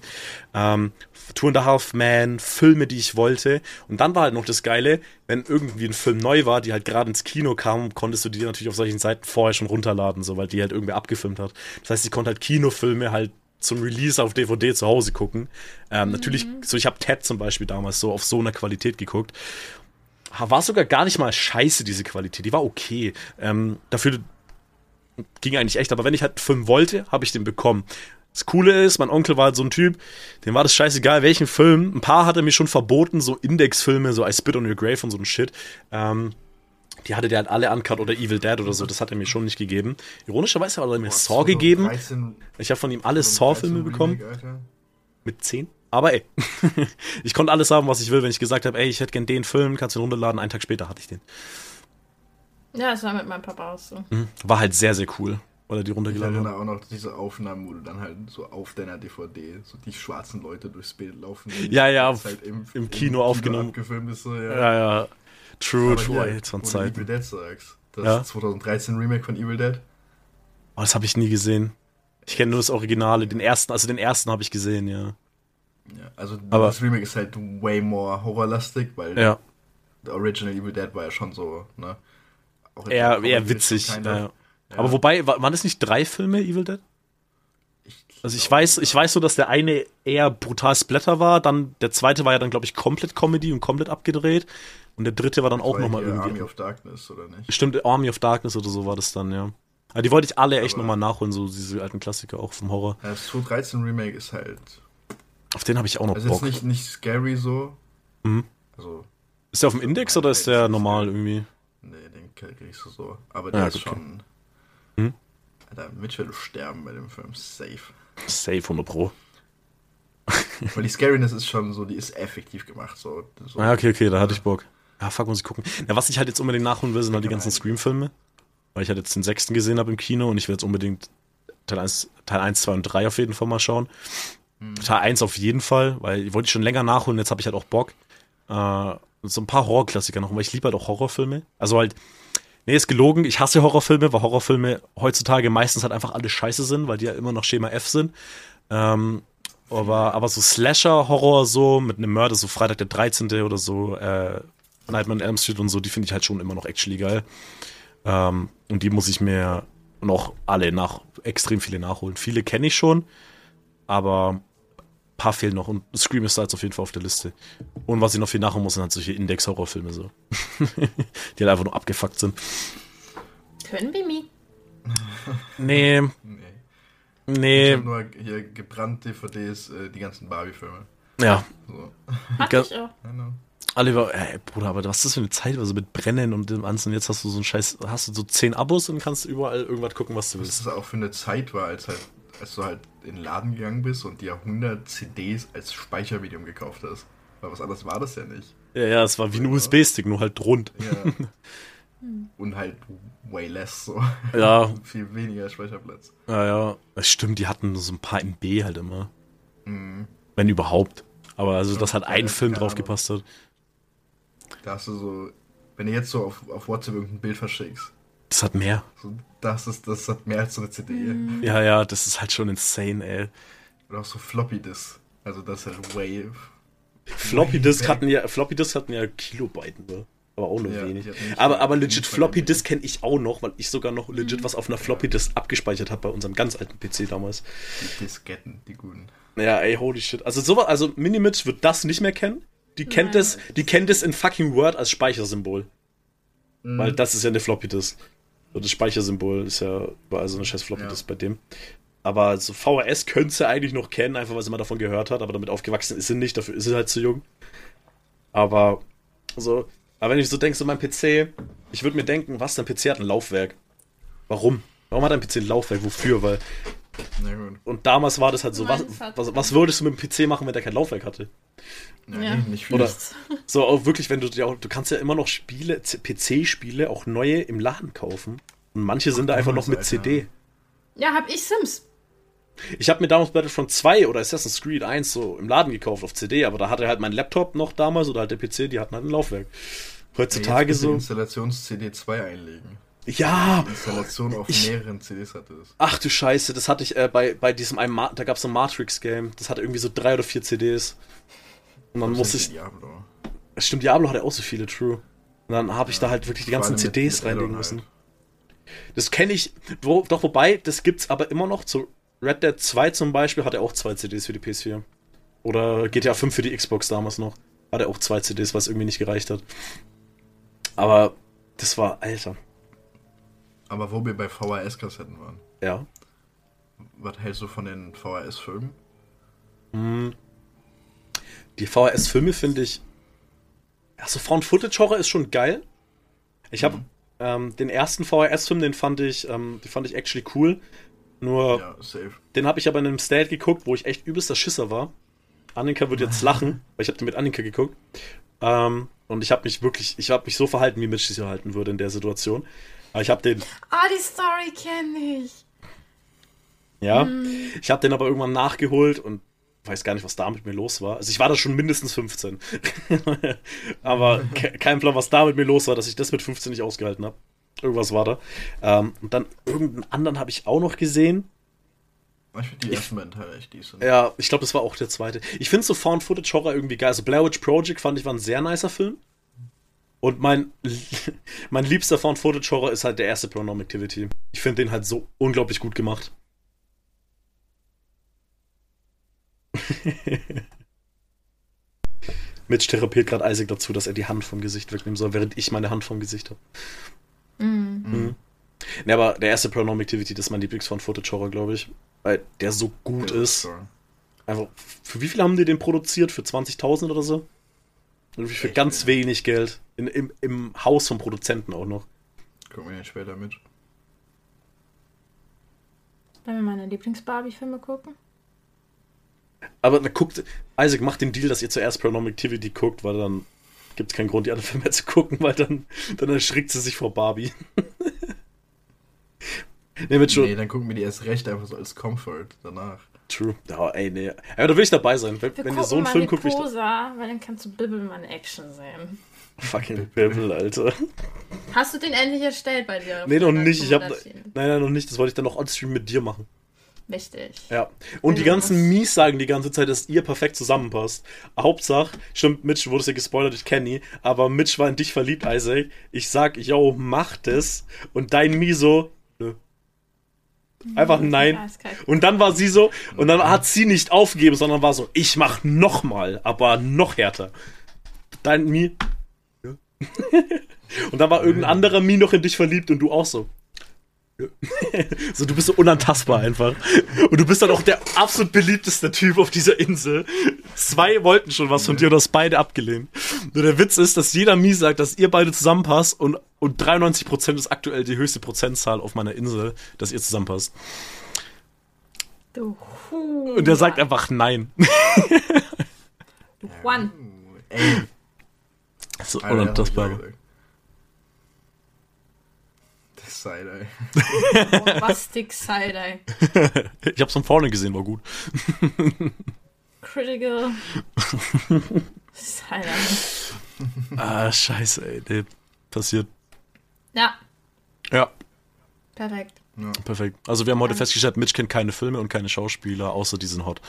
Ähm, Two and a Half Man, Filme, die ich wollte. Und dann war halt noch das Geile, wenn irgendwie ein Film neu war, die halt gerade ins Kino kam, konntest du die natürlich auf solchen Seiten vorher schon runterladen, so, weil die halt irgendwie abgefilmt hat. Das heißt, ich konnte halt Kinofilme halt zum Release auf DVD zu Hause gucken. Ähm, mhm. Natürlich, so ich habe Ted zum Beispiel damals so auf so einer Qualität geguckt. War sogar gar nicht mal scheiße, diese Qualität. Die war okay. Ähm, dafür ging eigentlich echt, aber wenn ich halt einen Film wollte, habe ich den bekommen. Das Coole ist, mein Onkel war halt so ein Typ, dem war das scheißegal, welchen Film. Ein paar hat er mir schon verboten, so Indexfilme, so I Spit on Your Grave und so ein Shit. Ähm, die hatte der halt alle uncut oder Evil Dead oder so, das hat er mir schon nicht gegeben. Ironischerweise hat er mir Saw gegeben. 13, ich habe von ihm alle Saw-Filme bekommen. Alter. Mit 10? Aber ey, ich konnte alles haben, was ich will, wenn ich gesagt habe, ey, ich hätte gern den Film, kannst du den runterladen, einen Tag später hatte ich den. Ja, das war mit meinem Papa auch so. Mhm. War halt sehr, sehr cool. Oder die runtergeladen Ich erinnere auch noch diese Aufnahmen, wo du dann halt so auf deiner DVD so die schwarzen Leute durchs Bild laufen. Ja, ja, halt im, im, Kino im aufgenommen. Kino ist, so, ja. ja, ja. True, Aber true, hier, von Zeit. Evil Dead sagst. Das ja? 2013 Remake von Evil Dead. Oh, das habe ich nie gesehen. Ich kenne nur das Originale, den ersten, also den ersten habe ich gesehen, ja. Ja, also Aber, das Remake ist halt way more horrorlastig, weil ja. der Original Evil Dead war ja schon so, ne? Eher, eher witzig. Ja. Aber wobei, waren es nicht drei Filme, Evil Dead? Also ich weiß, ich weiß so, dass der eine eher brutal Splatter war, dann der zweite war ja dann, glaube ich, komplett Comedy und komplett abgedreht. Und der dritte war dann das auch nochmal irgendwie. Army of Darkness, oder nicht? Stimmt, Army of Darkness oder so war das dann, ja. Aber die wollte ich alle echt nochmal nachholen, so diese alten Klassiker auch vom Horror. Ja, das 2013 Remake ist halt. Auf den habe ich auch noch also Bock. Ist nicht, nicht scary so. Mhm. Also, ist der auf dem Index oder ist der normal irgendwie? Kriegst du so. Aber der ja, ist okay. schon. Hm? Alter, Mitch will sterben bei dem Film. Safe. Safe 100 Pro. Weil die Scariness ist schon so, die ist effektiv gemacht. So, so. Ah, okay, okay, da hatte ich Bock. Ja, fuck, muss ich gucken. Ja, was ich halt jetzt unbedingt nachholen will, sind halt die ganzen Scream-Filme. Weil ich halt jetzt den sechsten gesehen habe im Kino und ich will jetzt unbedingt Teil 1, Teil 1, 2 und 3 auf jeden Fall mal schauen. Hm. Teil 1 auf jeden Fall, weil ich wollte ich schon länger nachholen, jetzt habe ich halt auch Bock. Äh, so ein paar Horrorklassiker noch, weil ich liebe halt auch Horrorfilme. Also halt, nee, ist gelogen, ich hasse Horrorfilme, weil Horrorfilme heutzutage meistens halt einfach alle scheiße sind, weil die ja immer noch Schema F sind. Ähm, aber, aber so Slasher-Horror so, mit einem Mörder, so Freitag der 13. oder so, äh, Nightmare on Elm Street und so, die finde ich halt schon immer noch actually geil. Ähm, und die muss ich mir noch alle nach, extrem viele nachholen. Viele kenne ich schon, aber paar fehlen noch und Scream ist da jetzt auf jeden Fall auf der Liste. Und was ich noch viel nachholen muss, sind halt solche Index-Horrorfilme so. die halt einfach nur abgefuckt sind. Können wir mich? Nee. nee. Nee. Ich habe nur hier gebrannt DVDs, äh, die ganzen Barbie-Filme. Ja. So. Ich auch. Oliver, ey, Bruder, aber was ist das für eine Zeit, also mit Brennen und dem Ganzen, jetzt hast du so ein Scheiß, hast du so zehn Abos und kannst überall irgendwas gucken, was du willst. Was das auch für eine Zeit war, als halt als du halt in den Laden gegangen bist und dir 100 CDs als Speichermedium gekauft hast. Weil was anderes war das ja nicht. Ja, ja, es war wie ein USB-Stick, nur halt rund. Ja. Und halt way less so. Ja. Viel weniger Speicherplatz. Ja, ja. Das stimmt, die hatten so ein paar MB halt immer. Wenn überhaupt. Aber also, dass halt ein ja, Film drauf gepasst hat. Da hast du so, wenn du jetzt so auf, auf WhatsApp irgendein Bild verschickst, Das hat mehr. so, das ist, das hat mehr als so eine CD. Ja, ja, das ist halt schon insane, ey. Oder auch so Floppy Disk. Also das ist halt way. Floppy Disk hatten ja, Floppy Disk hatten ja Kilobyte nur. Aber auch nur Ja, wenig. Aber, aber legit Floppy. Disk kenne ich auch noch, weil ich sogar noch legit was auf einer Floppy Disk abgespeichert habe bei unserem ganz alten PC damals. Die Disketten, die guten. Ja, ey, holy shit. Also sowas, also Minimitch wird das nicht mehr kennen. Die kennt es, die kennt es in fucking Word als Speichersymbol. Weil das ist ja eine Floppy Disk. So das Speichersymbol ist ja überall so eine scheiß Floppy Ja. Disk bei dem. Aber so VHS könnte sie eigentlich noch kennen, einfach weil sie mal davon gehört hat, aber damit aufgewachsen ist sie nicht, dafür ist sie halt zu jung. Aber so, aber wenn ich so denke, so mein PC, ich würde mir denken, was, dein PC hat ein Laufwerk. Warum? Warum hat dein PC ein Laufwerk? Wofür? Weil, Na gut. und damals war das halt so, was, was, was würdest du mit dem PC machen, wenn der kein Laufwerk hatte? Ja, Ja. Nicht, viel. Oder so auch wirklich, wenn du dir auch, du kannst ja immer noch Spiele, PC-Spiele, auch neue im Laden kaufen. Und manche sind da einfach noch mit Alter. CD. Ja, hab ich Sims. Ich habe mir damals Battlefront 2 oder Assassin's Creed 1 so im Laden gekauft auf CD, aber da hatte halt mein Laptop noch damals oder halt der PC, die hatten halt ein Laufwerk. Heutzutage so. so. Installations-CD 2 einlegen. Ja! Die Installation auf Ich- mehreren CDs hatte es. Ach du Scheiße, das hatte ich äh, bei, bei diesem einen, Ma da gab es so ein Matrix-Game, das hatte irgendwie so drei oder vier CDs. Und dann musste ich. Diablo. Stimmt, Diablo hatte auch so viele, true. Und dann habe ich da halt wirklich die ganzen CDs reinlegen Add-on müssen. halt. Das kenne ich, wo, doch wobei, das gibt's aber immer noch. Zu Red Dead 2 zum Beispiel hatte auch zwei CDs für die PS4. Oder GTA 5 für die Xbox damals noch. Hatte auch zwei CDs, was irgendwie nicht gereicht hat. Aber das war, Alter. Aber wo wir bei VHS-Kassetten waren. Ja. Was hältst du von den VHS-Filmen? Die VHS-Filme finde ich. Also Found-Footage-Horror ist schon geil. Ich habe ähm, den ersten VHS-Film, den fand ich, ähm, den fand ich actually cool. Nur Ja, safe. Den habe ich aber in einem Stat geguckt, wo ich echt übelster Schisser war. Annika wird jetzt lachen, weil ich habe den mit Annika geguckt. Ähm, und ich habe mich wirklich, ich habe mich so verhalten, wie Mitch sich verhalten würde in der Situation. Aber ich habe den, Ah, die Story kenne ich. ja, ich habe den aber irgendwann nachgeholt und weiß gar nicht, was da mit mir los war. Also ich war da schon mindestens 15. aber ke kein Plan, was da mit mir los war, dass ich das mit 15 nicht ausgehalten habe. Irgendwas war da. Ähm, und dann irgendeinen anderen habe ich auch noch gesehen. Ich finde die ersten beiden Teile echt decent. Ja, ich glaube, das war auch der zweite. Ich finde so Found-Footage-Horror irgendwie geil. Also Blair Witch Project fand ich war ein sehr nicer Film. Und mein, mein liebster Found-Footage-Horror ist halt der erste Paranormal Activity. Ich finde den halt so unglaublich gut gemacht. Mitch therapiert gerade Isaac dazu, dass er die Hand vom Gesicht wegnehmen soll, während ich meine Hand vom Gesicht habe. Mhm. Ne, aber der erste Paranormal Activity, das ist mein Lieblings-Found-Footage-Horror, glaube ich. Weil der so gut Ja, ist. sure. Einfach, für wie viel haben die den produziert? Für 20.000 oder so? Wirklich für Echt, ganz ja. wenig Geld. In, im, Im Haus vom Produzenten auch noch. Gucken wir den später mit. Wollen wir meine Lieblings-Barbie-Filme gucken? Aber guckt, Isaac macht den Deal, dass ihr zuerst Paranormal Activity guckt, weil dann gibt es keinen Grund, die anderen Filme mehr zu gucken, weil dann, dann erschrickt sie sich vor Barbie. nee, mit schon. Nee, dann gucken wir die erst recht einfach so als Comfort danach. True. Ja, ey, nee. Aber da will ich dabei sein. Wenn, Wir wenn ihr so einen Film guckt, will ich da, weil dann kannst du Bibbelmann Action sehen. Fucking Bibbel, Alter. Hast du den endlich erstellt bei dir? Nee, noch nicht. Ich hab... nein, nein, noch nicht. Das wollte ich dann noch on-stream mit dir machen. Wichtig. Ja. Und die ganzen Mies sagen die ganze Zeit, dass ihr perfekt zusammenpasst. Hauptsache, stimmt, Mitch wurde ja gespoilert durch Kenny, aber Mitch war in dich verliebt, Isaac. Ich sag, yo, mach das. Und dein Mie so, nö. Einfach nein. Und dann war sie so, und dann hat sie nicht aufgegeben, sondern war so, ich mach nochmal, aber noch härter. Dein Mie. Ja. und dann war irgendein anderer Mie noch in dich verliebt und du auch so. So, du bist so unantastbar einfach. Und du bist dann auch der absolut beliebteste Typ auf dieser Insel. Zwei wollten schon was von dir und hast beide abgelehnt. Nur der Witz ist, dass jeder Mie sagt, dass ihr beide zusammenpasst und, und 93% ist aktuell die höchste Prozentzahl auf meiner Insel, dass ihr zusammenpasst. Du Hu. Und der sagt einfach nein. Du Juan. Ey. So Alter, unantastbar. das Das Side-Eye. Bombastic Side-Eye. Ich hab's von vorne gesehen, war gut. Critical Side-Eye. Ah, scheiße, ey. Nee, passiert. Ja, Ja, perfekt. Ja. perfekt. Also wir haben heute festgestellt, Mitch kennt keine Filme und keine Schauspieler, außer die sind hot.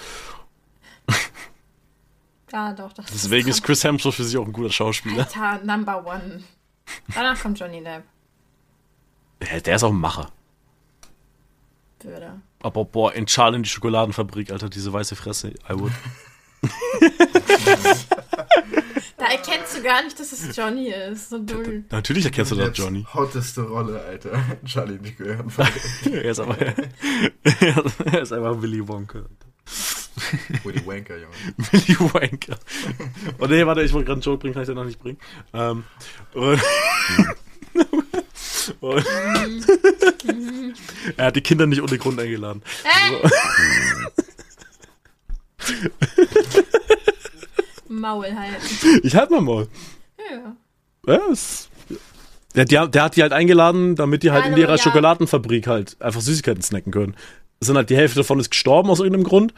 Ja, doch. Das Deswegen ist Chris Hemsworth für sich auch ein guter Schauspieler. Alter, Number One. Danach kommt Johnny Depp. Der, der ist auch ein Macher. Würde. Aber boah, in Charlie in die Schokoladenfabrik, Alter, diese weiße Fresse, I would. Da erkennst du gar nicht, dass es Johnny ist. So dull. Natürlich erkennst du das, Johnny. Hotteste Rolle, Alter. Charlie nicht gehört. er ist aber, er ist einfach Willy Wonka. Willy Wanker, Junge. Willy Wonka. Oh nee, warte, ich wollte gerade einen Joke bringen, kann ich den noch nicht bringen. Ähm, und, und er hat die Kinder nicht ohne Grund eingeladen. Hey! Maul halten. Ich halt mal mal. Ja. Ja, es, der, der, der hat die halt eingeladen, damit die halt in Hallo, ihrer ja. Schokoladenfabrik halt einfach Süßigkeiten snacken können. Es sind halt die Hälfte davon ist gestorben aus irgendeinem Grund.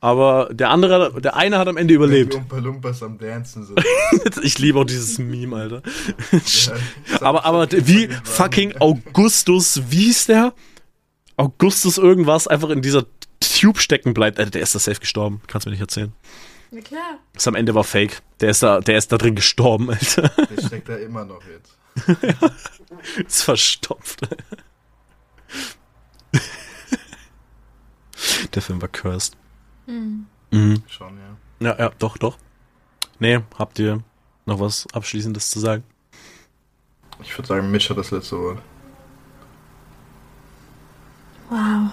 Aber der andere, der eine hat am Ende Die überlebt. Umpa Lumpas am Dancen sind. Ich liebe auch dieses Meme, Alter. Ja, aber, aber wie fucking Augustus, wie hieß der? Augustus irgendwas einfach in dieser Tube stecken bleibt. Alter, der ist da safe gestorben. Kannst mir nicht erzählen. Na klar. Das am Ende war fake. Der ist da, der ist da drin gestorben, Alter. Der steckt da immer noch jetzt. ist verstopft. Der Film war cursed. Mhm. mhm. Schon, ja. Ja, ja, doch, doch. Nee, habt ihr noch was Abschließendes zu sagen? Ich würde sagen, Mitch hat das letzte Wort. Wow.